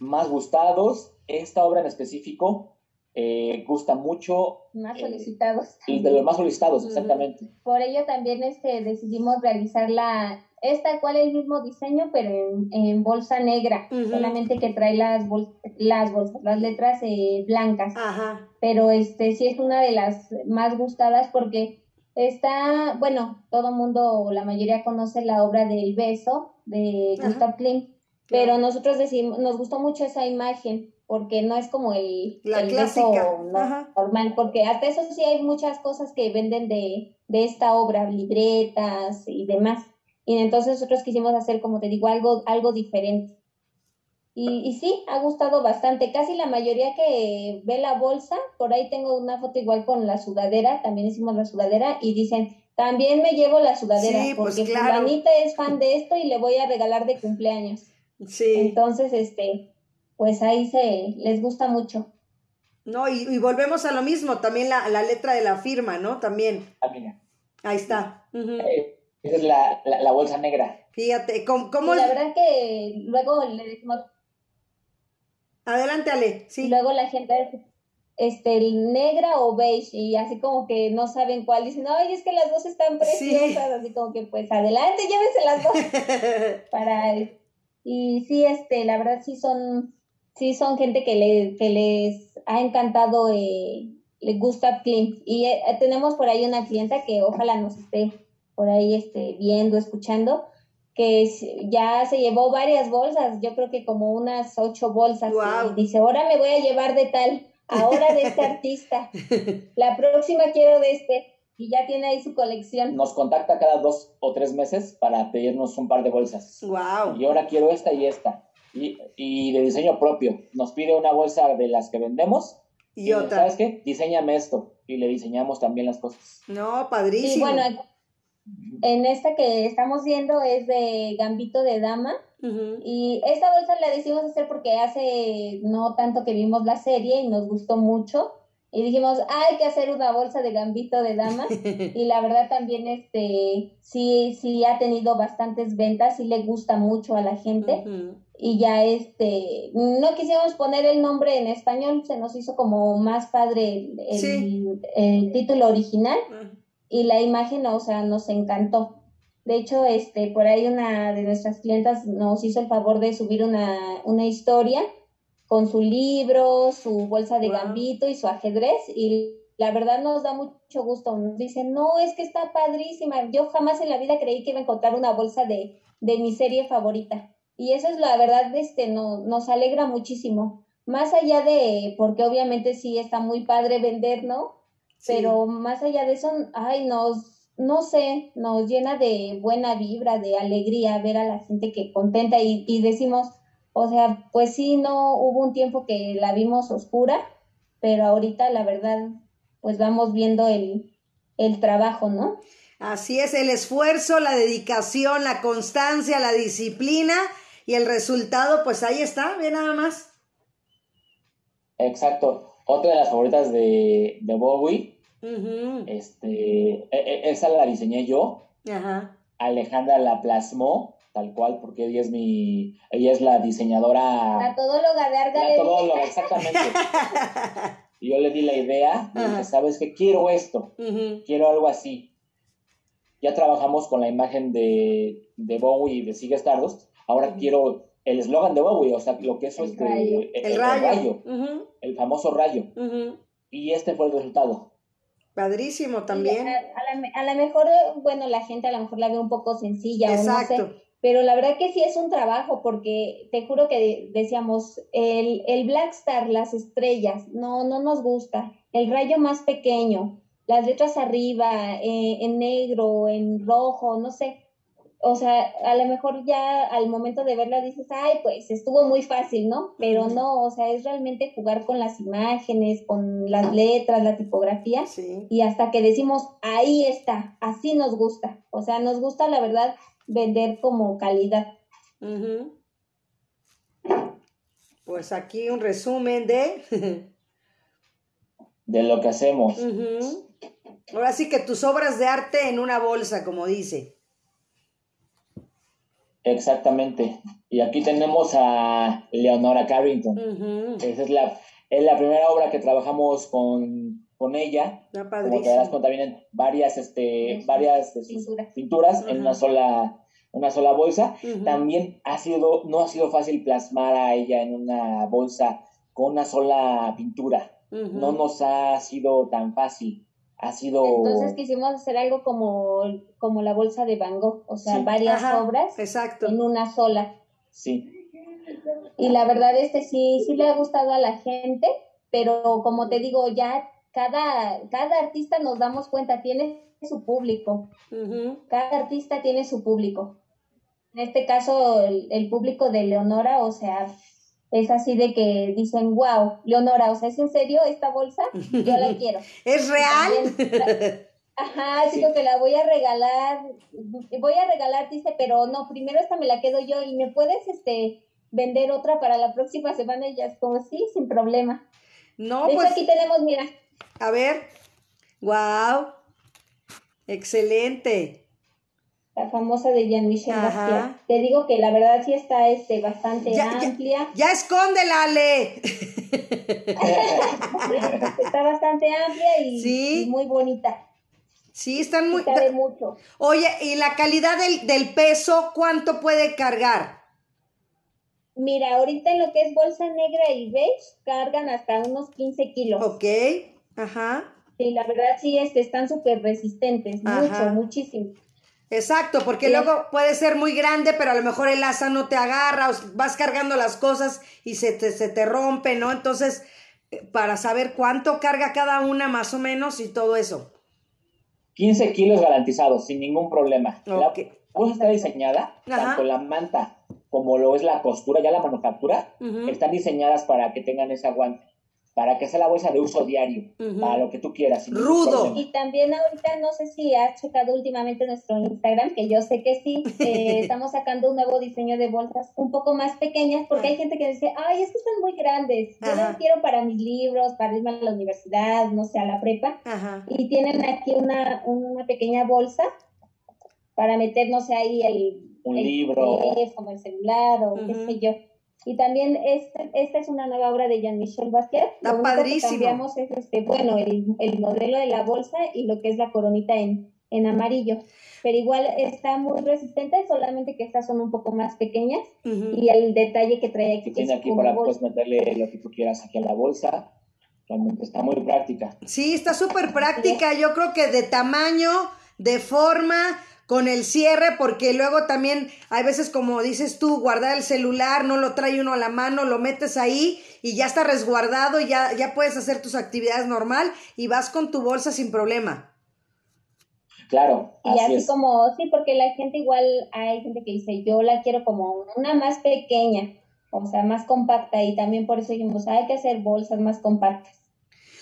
más gustados. Esta obra en específico eh, gusta mucho. Más eh, solicitados. y de los más solicitados, exactamente. Por ello también este, decidimos realizar la, esta cual el mismo diseño, pero en, en bolsa negra, solamente que trae las, bol- las bolsas, las letras eh, blancas. Ajá. Pero este sí es una de las más gustadas porque está, bueno, todo mundo, la mayoría conoce la obra del beso de Ajá. Gustav Klimt, pero nosotros decimos, nos gustó mucho esa imagen porque no es como el, La el beso no- normal, porque hasta eso sí hay muchas cosas que venden de, de esta obra, libretas y demás. Y entonces nosotros quisimos hacer, como te digo, algo, algo diferente. Y, y sí, ha gustado bastante. Casi la mayoría que ve la bolsa, por ahí tengo una foto igual con la sudadera, también hicimos la sudadera, y dicen, también me llevo la sudadera, Sí, pues porque claro. fulanita es fan de esto y le voy a regalar de cumpleaños. Sí. Entonces, este, pues ahí se les gusta mucho. No, y, y volvemos a lo mismo. También la, la letra de la firma, ¿no? También. Ah, mira. Ahí está. Eh, esa es la, la, la bolsa negra. Fíjate, ¿cómo, cómo la verdad que luego le decimos, Adelante, Ale. Sí. luego la gente, este, el negra o beige, y así como que no saben cuál, dicen, ay, es que las dos están Sí. preciosas, así como que pues adelante, llévense las dos para, y sí, este, la verdad sí son, sí son gente que, le, que les ha encantado, eh, le gusta Klimt, y eh, tenemos por ahí una clienta que ojalá nos esté por ahí, este, viendo, escuchando, que es- ya se llevó varias bolsas, yo creo que como unas ocho bolsas, y dice, ahora me voy a llevar de tal, ahora de este artista, la próxima quiero de este, y ya tiene ahí su colección. Nos contacta cada dos o tres meses para pedirnos un par de bolsas. wow. Y ahora quiero esta y esta. Y, y de diseño propio. Nos pide una bolsa de las que vendemos. Y otra. ¿Sabes qué? Diseñame esto. Y le diseñamos también las cosas. No, Y padrísimo. bueno, en esta que estamos viendo es de Gambito de Dama. Y esta bolsa la decidimos hacer porque hace no tanto que vimos la serie y nos gustó mucho. Y dijimos, hay que hacer una bolsa de Gambito de Dama. y la verdad también este sí, sí ha tenido bastantes ventas, sí le gusta mucho a la gente. Y ya este, no quisimos poner el nombre en español, se nos hizo como más padre el, el- Sí. el título original y la imagen, o sea, nos encantó. De hecho, este, por ahí una de nuestras clientas nos hizo el favor de subir una, una historia con su libro, su bolsa de Wow. gambito y su ajedrez y la verdad nos da mucho gusto. Nos dicen, no, es que está padrísima. Yo jamás en la vida creí que iba a encontrar una bolsa de, de mi serie favorita. Y eso es la verdad, este, no, nos alegra muchísimo. Más allá de, porque obviamente sí está muy padre vender, ¿no? Pero más allá de eso, ay, nos, no sé, nos llena de buena vibra, de alegría ver a la gente que contenta y, y decimos, o sea, pues sí, no hubo un tiempo que la vimos oscura, pero ahorita la verdad, pues vamos viendo el, el trabajo, ¿no? Así es, el esfuerzo, la dedicación, la constancia, la disciplina y el resultado, pues ahí está, bien nada más. Exacto. Otra de las favoritas de, de Bowie, este, e, e, esa la diseñé yo. Ajá. Alejandra la plasmó, tal cual, porque ella es mi, ella es la diseñadora. La todóloga de Arga. La todóloga, exactamente. y yo le di la idea, y dije, ¿sabes qué? Quiero esto, quiero algo así ya trabajamos con la imagen de, de Bowie y de Sigue Stardust, ahora quiero el eslogan de Bowie, o sea, lo que es el, este, rayo. El, rayo, el famoso rayo. Y este fue el resultado. Padrísimo también. A, lo mejor, bueno, la gente a lo mejor la ve un poco sencilla, Exacto. no sé, pero la verdad que sí es un trabajo, porque te juro que decíamos, el, el Black Star, las estrellas, no, no nos gusta, el rayo más pequeño, las letras arriba, eh, en negro, en rojo, no sé. O sea, a lo mejor ya al momento de verla dices, ay, pues estuvo muy fácil, ¿no? Pero no, o sea, es realmente jugar con las imágenes, con las letras, la tipografía. Y hasta que decimos, ahí está, así nos gusta. O sea, nos gusta, la verdad, vender como calidad. Pues aquí un resumen de... de lo que hacemos. Ahora sí que tus obras de arte en una bolsa, como dice. Exactamente. Y aquí tenemos a Leonora Carrington. Esa es la, es la primera obra que trabajamos con, con ella. como te das cuenta, vienen varias, este, varias pinturas en una sola, una sola bolsa. También ha sido, no ha sido fácil plasmar a ella en una bolsa con una sola pintura. No nos ha sido tan fácil ha sido... Entonces quisimos hacer algo como, como la bolsa de Van Gogh, o sea, varias obras exacto. en una sola. Sí. Y la verdad este sí, sí le ha gustado a la gente, pero como te digo, ya cada, cada artista nos damos cuenta, tiene su público. Cada artista tiene su público. En este caso, el, el público de Leonora, o sea, es así de que dicen, wow, Leonora, o sea, ¿es en serio esta bolsa? Yo la quiero. ¿Es real? ajá, digo que la voy a regalar, voy a regalar, dice, pero no, primero esta me la quedo yo y me puedes, este, vender otra para la próxima semana y ya es como, sí, sin problema. No, de pues. aquí tenemos, mira. A ver, wow, excelente la famosa de Jean-Michel Basquiat. Te digo que la verdad sí está este, bastante amplia. Ya, escóndela, Ale. está bastante amplia y, muy bonita. Sí, están muy... mucho. Oye, ¿y la calidad del, del peso cuánto puede cargar? Mira, ahorita en lo que es bolsa negra y beige, cargan hasta unos 15 kilos. Ok, ajá. Sí, la verdad sí, este, están súper resistentes, mucho, muchísimo. Exacto, porque luego puede ser muy grande, pero a lo mejor el asa no te agarra, o vas cargando las cosas y se te, se te rompe, ¿no? Entonces, eh, para saber cuánto carga cada una más o menos y todo eso. 15 kilos garantizados, sin ningún problema. La bolsa está diseñada, tanto la manta como lo es la costura, ya la manufactura, están diseñadas para que tengan ese aguante para que sea la bolsa de uso diario, para lo que tú quieras. Rudo. Y también ahorita no sé si has checado últimamente nuestro Instagram, que yo sé que sí, eh, estamos sacando un nuevo diseño de bolsas un poco más pequeñas, porque hay gente que dice, ay, es que están muy grandes, yo las quiero para mis libros, para irme a la universidad, no sé, a la prepa, y tienen aquí una, una pequeña bolsa para meter, no sé, ahí el, un libro, teléfono, el celular o qué sé yo. Y también esta, esta es una nueva obra de Jean-Michel Basquiat. Está lo padrísimo. Que cambiamos es este, bueno, el, el, modelo de la bolsa y lo que es la coronita en, en amarillo. Pero igual está muy resistente, solamente que estas son un poco más pequeñas. Y el detalle que trae aquí. Tiene aquí para pues, meterle lo que tú quieras aquí a la bolsa. Realmente está muy práctica. Sí, está súper práctica. Yo creo que de tamaño, de forma, con el cierre, porque luego también hay veces, como dices tú, guardar el celular, no lo trae uno a la mano, lo metes ahí y ya está resguardado, ya, ya puedes hacer tus actividades normal y vas con tu bolsa sin problema. Claro. y así como, sí, porque la gente igual, hay gente que dice, yo la quiero como una más pequeña, o sea, más compacta, y también por eso dijimos, hay que hacer bolsas más compactas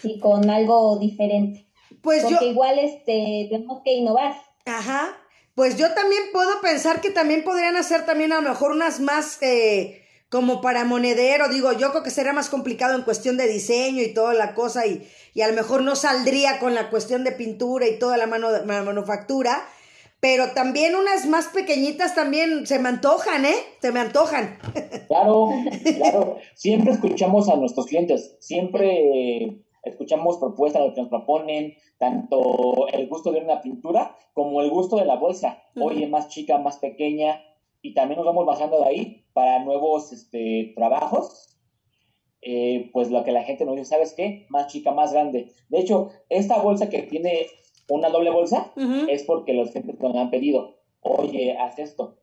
y con algo diferente. Pues porque igual este, tenemos que innovar. Ajá. Pues yo también puedo pensar que también podrían hacer también a lo mejor unas más eh, como para monedero, digo, yo creo que sería más complicado en cuestión de diseño y toda la cosa y, y a lo mejor no saldría con la cuestión de pintura y toda la, mano, la manufactura, pero también unas más pequeñitas también se me antojan, ¿eh? Se me antojan. Claro, claro. Siempre escuchamos a nuestros clientes, siempre escuchamos propuestas, que nos proponen, tanto el gusto de una pintura como el gusto de la bolsa. Oye, más chica, más pequeña, y también nos vamos bajando de ahí para nuevos este, trabajos. Eh, pues lo que la gente nos dice, ¿sabes qué? Más chica, más grande. De hecho, esta bolsa que tiene una doble bolsa es porque los clientes nos han pedido, oye, haz esto.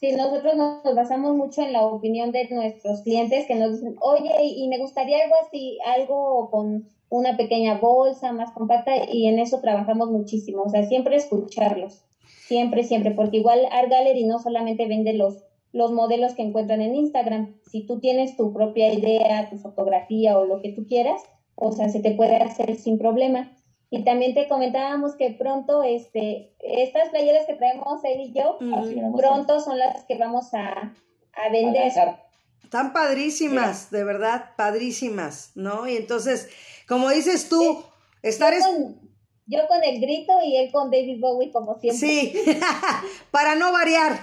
Sí, nosotros nos basamos mucho en la opinión de nuestros clientes que nos dicen, oye, y me gustaría algo así, algo con una pequeña bolsa más compacta, y en eso trabajamos muchísimo, o sea, siempre escucharlos. Siempre, siempre, porque igual Art Gallery no solamente vende los, los modelos que encuentran en Instagram. Si tú tienes tu propia idea, tu fotografía o lo que tú quieras, o sea, se te puede hacer sin problema. Y también te comentábamos que pronto, este, estas playeras que traemos él y yo, pronto son las que vamos a, a vender. Están padrísimas, de verdad, padrísimas, ¿no? Y entonces, como dices tú, estar... Es... Yo con el grito y él con David Bowie como siempre. Sí, para no variar.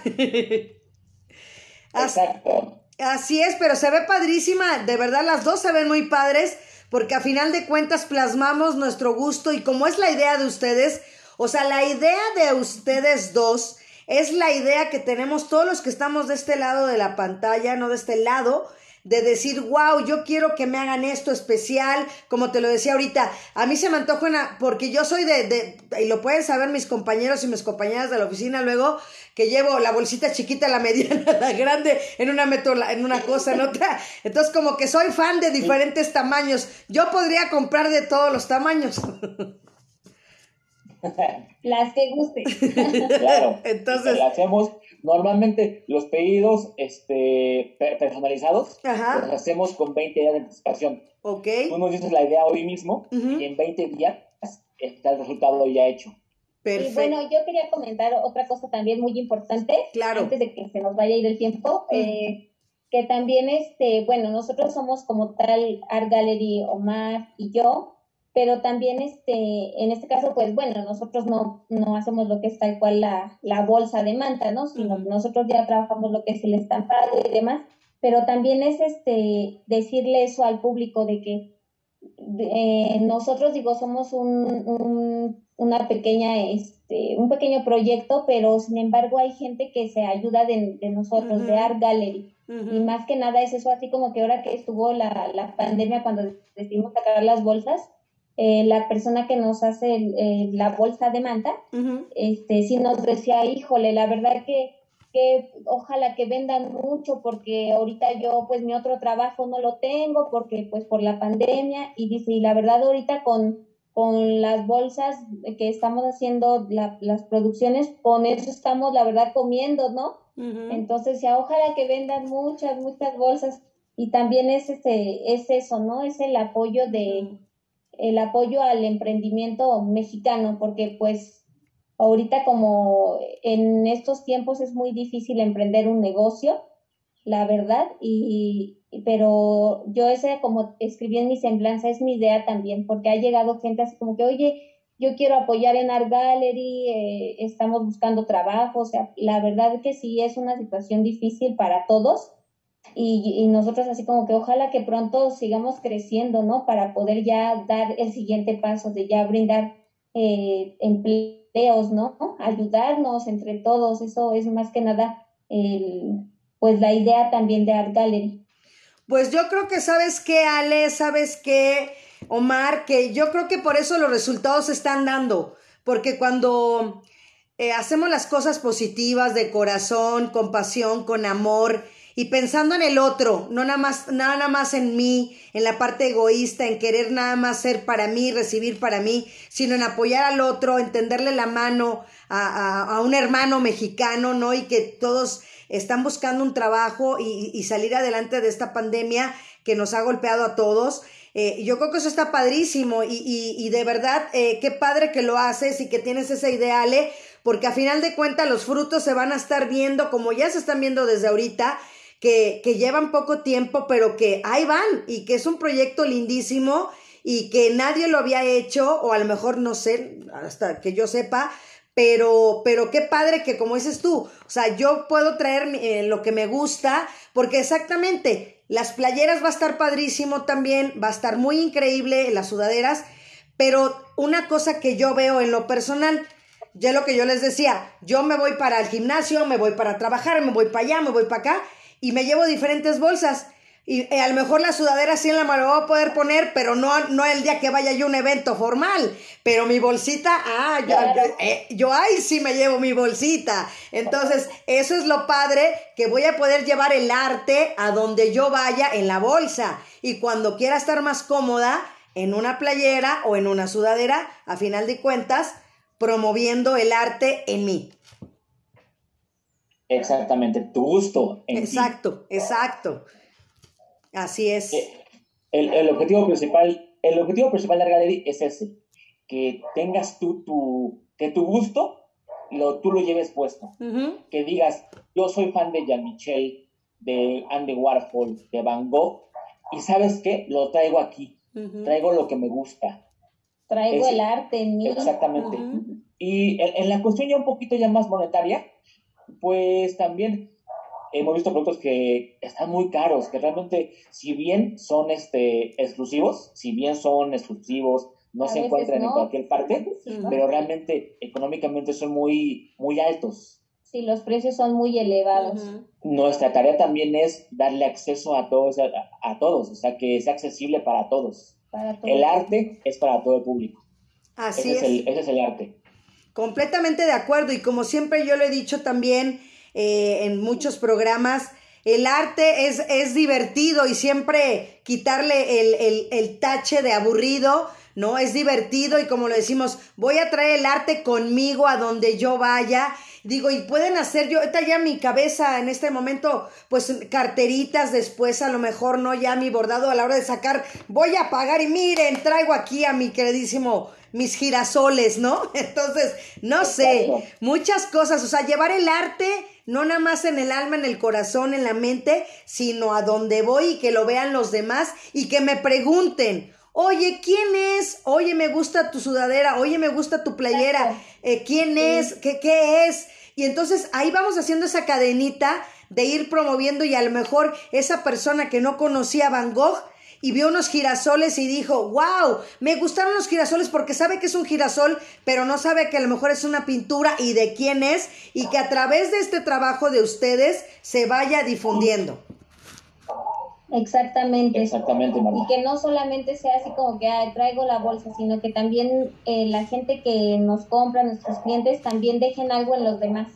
Exacto. Así es, pero se ve padrísima, de verdad las dos se ven muy padres, porque a final de cuentas plasmamos nuestro gusto y como es la idea de ustedes, o sea, la idea de ustedes dos es la idea que tenemos todos los que estamos de este lado de la pantalla, no de este lado, de decir, wow, yo quiero que me hagan esto especial, como te lo decía ahorita, a mí se me antoja una, porque yo soy de, de, y lo pueden saber mis compañeros y mis compañeras de la oficina luego, que llevo la bolsita chiquita, la mediana, la grande, en una meto, en una cosa, en otra, entonces como que soy fan de diferentes tamaños, yo podría comprar de todos los tamaños. Las que guste. Claro. Entonces. hacemos normalmente los pedidos este, personalizados los hacemos con 20 días de anticipación. Ok. Tú nos dices la idea hoy mismo y en 20 días está el resultado ya hecho. Perfecto. Y bueno, yo quería comentar otra cosa también muy importante. Claro. Antes de que se nos vaya a ir el tiempo. Eh, que también, este, bueno, nosotros somos como tal Art Gallery, Omar y yo, pero también este, en este caso, pues bueno, nosotros no, no hacemos lo que es tal cual la, la bolsa de manta, ¿no? Sino nosotros ya trabajamos lo que es el estampado y demás, pero también es este, decirle eso al público de que eh, nosotros, digo, somos un, un, una pequeña, este, un pequeño proyecto, pero sin embargo hay gente que se ayuda de, de nosotros, de Art Gallery. Y más que nada es eso, así como que ahora que estuvo la, la pandemia, cuando decidimos sacar las bolsas, eh, la persona que nos hace eh, la bolsa de manta, este, sí nos decía, híjole, la verdad que, que ojalá que vendan mucho porque ahorita yo pues mi otro trabajo no lo tengo porque pues por la pandemia y dice, y la verdad ahorita con, con las bolsas que estamos haciendo las producciones, con eso estamos la verdad comiendo, ¿no? Entonces ya ojalá que vendan muchas, muchas bolsas y también es, ese, es eso, ¿no? Es el apoyo de el apoyo al emprendimiento mexicano, porque pues ahorita como en estos tiempos es muy difícil emprender un negocio, la verdad, y, pero yo ese como escribí en mi semblanza es mi idea también, porque ha llegado gente así como que, oye, yo quiero apoyar en Art Gallery, eh, estamos buscando trabajo, o sea, la verdad que sí es una situación difícil para todos, y, nosotros así como que ojalá que pronto sigamos creciendo, ¿no? Para poder ya dar el siguiente paso de ya brindar eh, empleos, ¿no? Ayudarnos entre todos, eso es más que nada el, pues la idea también de Art Gallery. Pues yo creo que sabes qué, Ale, sabes qué, Omar, que yo creo que por eso los resultados se están dando, porque cuando eh, hacemos las cosas positivas de corazón, con pasión, con amor y pensando en el otro, no nada más, nada más en mí, en la parte egoísta, en querer nada más ser para mí, recibir para mí, sino en apoyar al otro, en tenderle la mano a, un hermano mexicano, ¿no? Y que todos están buscando un trabajo y, salir adelante de esta pandemia que nos ha golpeado a todos. Eh, yo creo que eso está padrísimo y, y, de verdad, eh, qué padre que lo haces y que tienes ese ideale, porque a final de cuentas los frutos se van a estar viendo como ya se están viendo desde ahorita que, que llevan poco tiempo, pero que ahí van y que es un proyecto lindísimo y que nadie lo había hecho, o a lo mejor no sé, hasta que yo sepa, pero, pero qué padre que como dices tú, o sea, yo puedo traer eh, lo que me gusta, porque exactamente, las playeras va a estar padrísimo también, va a estar muy increíble, las sudaderas, pero una cosa que yo veo en lo personal, ya lo que yo les decía, yo me voy para el gimnasio, me voy para trabajar, me voy para allá, me voy para acá, y me llevo diferentes bolsas. Y eh, a lo mejor la sudadera sí en la mano voy a poder poner, pero no, no el día que vaya yo a un evento formal. Pero mi bolsita, ah, yo, eh, yo ahí sí me llevo mi bolsita. Entonces, eso es lo padre, que voy a poder llevar el arte a donde yo vaya en la bolsa. Y cuando quiera estar más cómoda, en una playera o en una sudadera, a final de cuentas, promoviendo el arte en mí. Exactamente, tu gusto. exacto, exacto. Así es. Eh, el, objetivo principal, el objetivo principal de Gallery es ese, que tengas tú tu, que tu gusto lo, tú lo lleves puesto. Que digas, yo soy fan de Jean-Michel, de Andy Warhol, de Van Gogh, y ¿sabes qué? Lo traigo aquí. Traigo lo que me gusta. Traigo el arte en mí. Exactamente. Y en, la cuestión ya un poquito ya más monetaria, pues también hemos visto productos que están muy caros, que realmente, si bien son este, exclusivos, si bien son exclusivos, no se encuentran en cualquier parte, pero realmente económicamente son muy, muy altos. Sí, los precios son muy elevados. Nuestra tarea también es darle acceso a todos, a, todos, o sea, que sea accesible para todos. El arte es para todo el público. Así es. ese es el arte. Completamente de acuerdo y como siempre yo lo he dicho también eh, en muchos programas, el arte es, es divertido y siempre quitarle el, el, el tache de aburrido, ¿no? Es divertido y como lo decimos, voy a traer el arte conmigo a donde yo vaya Digo, y pueden hacer yo, está ya mi cabeza en este momento, pues carteritas después, a lo mejor no ya mi bordado a la hora de sacar, voy a pagar y miren, traigo aquí a mi queridísimo mis girasoles, ¿no? Entonces, no sé, muchas cosas, o sea, llevar el arte no nada más en el alma, en el corazón, en la mente, sino a donde voy y que lo vean los demás y que me pregunten, oye, ¿quién es? Oye, me gusta tu sudadera, oye, me gusta tu playera, eh, ¿quién es? ¿Qué, ¿Qué es? Y entonces ahí vamos haciendo esa cadenita de ir promoviendo y a lo mejor esa persona que no conocía Van Gogh y vio unos girasoles y dijo, wow, me gustaron los girasoles porque sabe que es un girasol, pero no sabe que a lo mejor es una pintura y de quién es y que a través de este trabajo de ustedes se vaya difundiendo. Exactamente. Exactamente, Y que no solamente sea así como que traigo la bolsa, sino que también eh, la gente que nos compra, nuestros clientes, también dejen algo en los demás.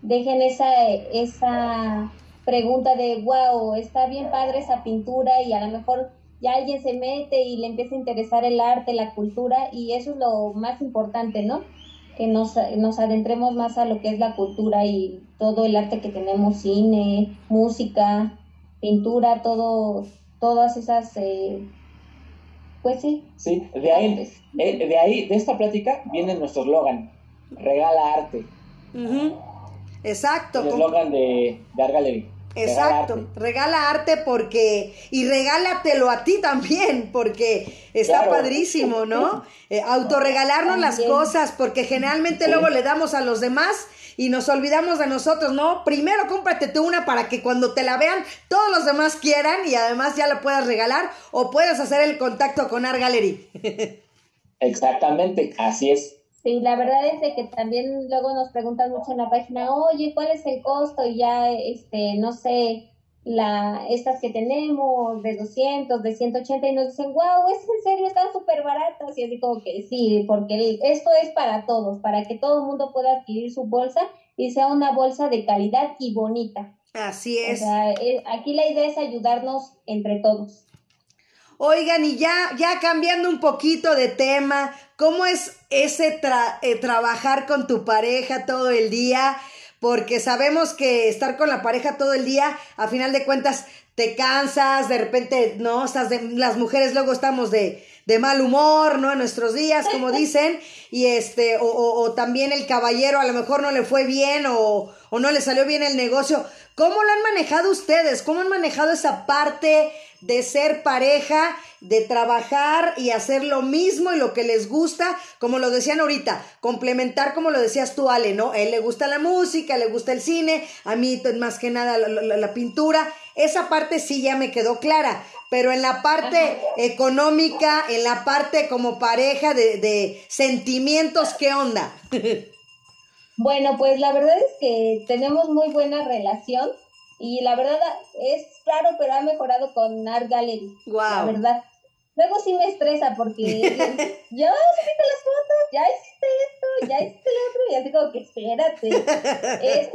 Dejen esa, esa pregunta de, wow, está bien padre esa pintura y a lo mejor ya alguien se mete y le empieza a interesar el arte, la cultura y eso es lo más importante, ¿no? Que nos, nos adentremos más a lo que es la cultura y todo el arte que tenemos, cine, música, pintura, todo, todas esas, eh, pues sí. Sí, de ahí, eh, de ahí, de esta plática viene nuestro eslogan, regala arte. Exacto. El eslogan de, de Art Gallery. Exacto, regala arte. porque, y regálatelo a ti también, porque está padrísimo, ¿no? Eh, autorregalarnos las cosas, porque generalmente luego le damos a los demás y nos olvidamos de nosotros, ¿no? Primero cómprate tú una para que cuando te la vean todos los demás quieran y además ya la puedas regalar o puedas hacer el contacto con Art Gallery. Exactamente, así es. Sí, la verdad es de que también luego nos preguntan mucho en la página, oye, ¿cuál es el costo? Y ya, este, no sé, la, estas que tenemos de 200, de 180 y nos dicen, wow, es en serio, están súper baratas. Y así como que sí, porque esto es para todos, para que todo el mundo pueda adquirir su bolsa y sea una bolsa de calidad y bonita. Así es. O sea, eh, aquí la idea es ayudarnos entre todos. Oigan, y ya, ya cambiando un poquito de tema, ¿cómo es ese eh, trabajar con tu pareja todo el día? Porque sabemos que estar con la pareja todo el día, a final de cuentas, te cansas, de repente, ¿no? Estás de, las mujeres luego estamos de, de mal humor, ¿no? En nuestros días, como dicen, y este, o, o, también el caballero a lo mejor no le fue bien o, o no le salió bien el negocio. ¿Cómo lo han manejado ustedes? ¿Cómo han manejado esa parte de ser pareja, de trabajar y hacer lo mismo y lo que les gusta, como lo decían ahorita, complementar como lo decías tú, Ale, ¿no? A él le gusta la música, le gusta el cine, a mí más que nada la, pintura. Esa parte sí ya me quedó clara, pero en la parte económica, en la parte como pareja de, de sentimientos, ¿qué onda? Bueno, pues la verdad es que tenemos muy buena relación y la verdad es raro, pero ha mejorado con Art Gallery. La verdad. Luego sí me estresa porque yo subiste las fotos, ya hiciste esto, ya hiciste lo otro, y así como que espérate. Es,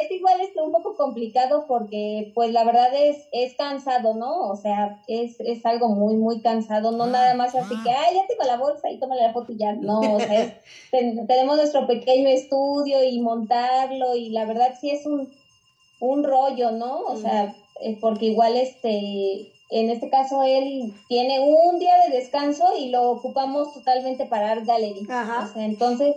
es igual esto un poco complicado porque pues la verdad es, es cansado, ¿no? O sea, es, es algo muy, muy cansado, no nada más así que, ay, ya tengo la bolsa y tómale la foto y ya, no, o sea, tenemos nuestro pequeño estudio y montarlo y la verdad sí es un, un rollo, ¿no? O sea, eh, porque igual este, en este caso él tiene un día de descanso y lo ocupamos totalmente para Art Gallery. Ajá. O sea, entonces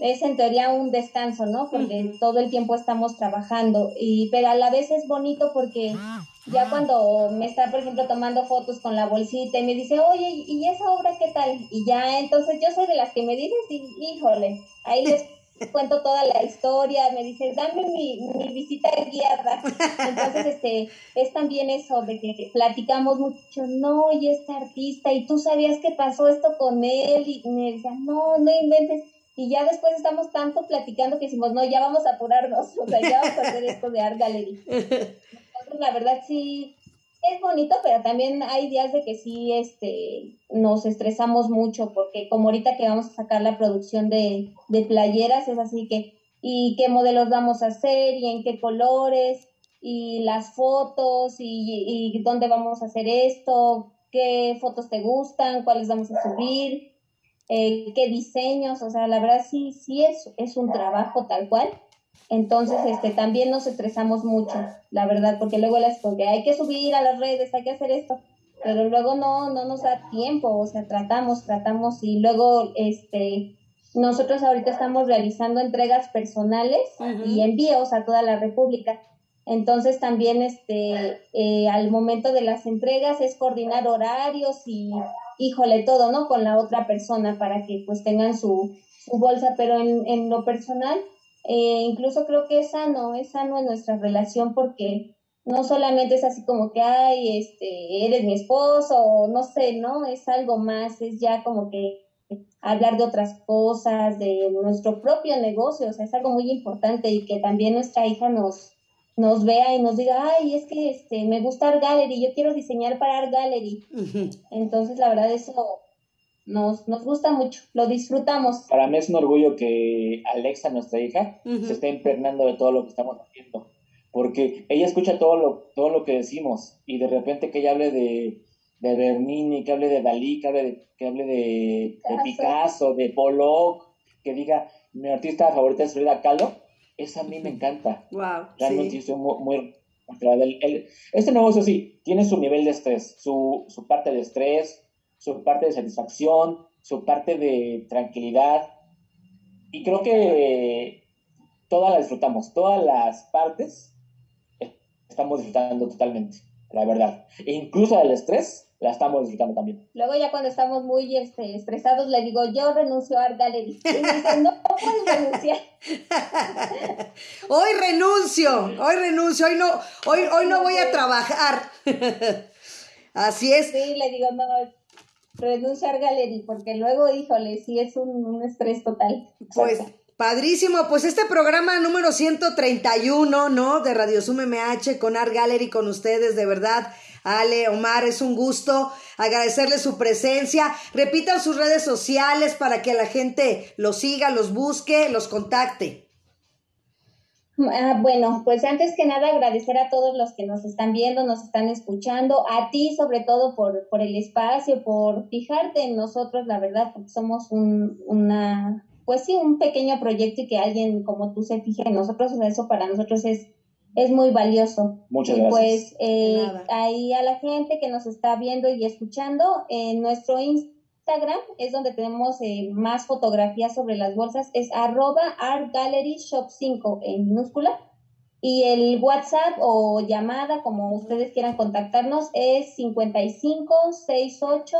es en teoría un descanso, ¿no? Porque todo el tiempo estamos trabajando y pero a la vez es bonito porque ya cuando me está, por ejemplo, tomando fotos con la bolsita y me dice, oye, ¿y esa obra qué tal? Y ya, entonces yo soy de las que me dices, híjole, ahí les cuento toda la historia, me dice, dame mi, mi visita guiada. Entonces, este, es también eso de que platicamos mucho, no, y este artista, y tú sabías que pasó esto con él, y me decía, no, no inventes. Y ya después estamos tanto platicando que decimos, no, ya vamos a apurarnos, o sea, ya vamos a hacer esto de Art Gallery. Entonces, la verdad, sí, es bonito, pero también hay días de que sí este, nos estresamos mucho, porque como ahorita que vamos a sacar la producción de, de playeras, es así que, ¿y qué modelos vamos a hacer? ¿Y en qué colores? ¿Y las fotos? ¿Y, dónde vamos a hacer esto? ¿Qué fotos te gustan? ¿Cuáles vamos a subir? Eh, ¿Qué diseños? O sea, la verdad sí, sí es, es un trabajo tal cual entonces, este, también nos estresamos mucho, la verdad, porque luego las, porque hay que subir a las redes, hay que hacer esto, pero luego no, no nos da tiempo, o sea, tratamos, tratamos y luego, este, nosotros ahorita estamos realizando entregas personales y envíos a toda la República. Entonces también, este, eh, al momento de las entregas es coordinar horarios y, híjole, todo, ¿no? Con la otra persona para que pues tengan su, su bolsa, pero en, en lo personal, eh, incluso creo que es sano, es sano en nuestra relación porque no solamente es así como que, ay, este, eres mi esposo, o no sé, ¿no? Es algo más, es ya como que hablar de otras cosas, de nuestro propio negocio, o sea, es algo muy importante y que también nuestra hija nos, nos vea y nos diga, ay, es que este, me gusta Art Gallery, yo quiero diseñar para Art Gallery. Entonces, la verdad, eso nos, nos gusta mucho, lo disfrutamos. Para mí es un orgullo que Alexa, nuestra hija, se esté impregnando de todo lo que estamos haciendo, porque ella escucha todo lo, todo lo que decimos y de repente que ella hable de, de Bernini, que hable de Dalí, que hable de, que hable de, Picasso, de Pollock, que diga, mi artista favorita es Frida Kahlo, eso a mí me encanta. Wow, Realmente sí. muy, muy este negocio sí, tiene su nivel de estrés, su, su parte de estrés, su parte de satisfacción, su parte de tranquilidad. Y creo que todas las disfrutamos, todas las partes estamos disfrutando totalmente, la verdad. E incluso el estrés la estamos disfrutando también. Luego ya cuando estamos muy este, estresados le digo, yo renuncio a Art Gallery. Y me dicen, no, no puedes renunciar. hoy renuncio, hoy renuncio, hoy no, hoy, hoy no voy a trabajar. Así es. Sí, le digo, no, renunciar Gallery, porque luego, híjole, sí es un, estrés total. Pues, Padrísimo, pues este programa número 131, ¿no? De Radio Sum MH con Art Gallery con ustedes, de verdad. Ale, Omar, es un gusto agradecerle su presencia. Repitan sus redes sociales para que la gente los siga, los busque, los contacte. Ah, bueno, pues antes que nada agradecer a todos los que nos están viendo, nos están escuchando, a ti sobre todo por, por el espacio, por fijarte en nosotros, la verdad, porque somos un, una pues sí, un pequeño proyecto y que alguien como tú se fije en nosotros, eso para nosotros es, es muy valioso. Muchas y gracias. pues eh, ahí a la gente que nos está viendo y escuchando, en nuestro Instagram es donde tenemos eh, más fotografías sobre las bolsas, es arroba Art Gallery Shop 5 en minúscula. Y el WhatsApp o llamada, como ustedes quieran contactarnos, es 55 68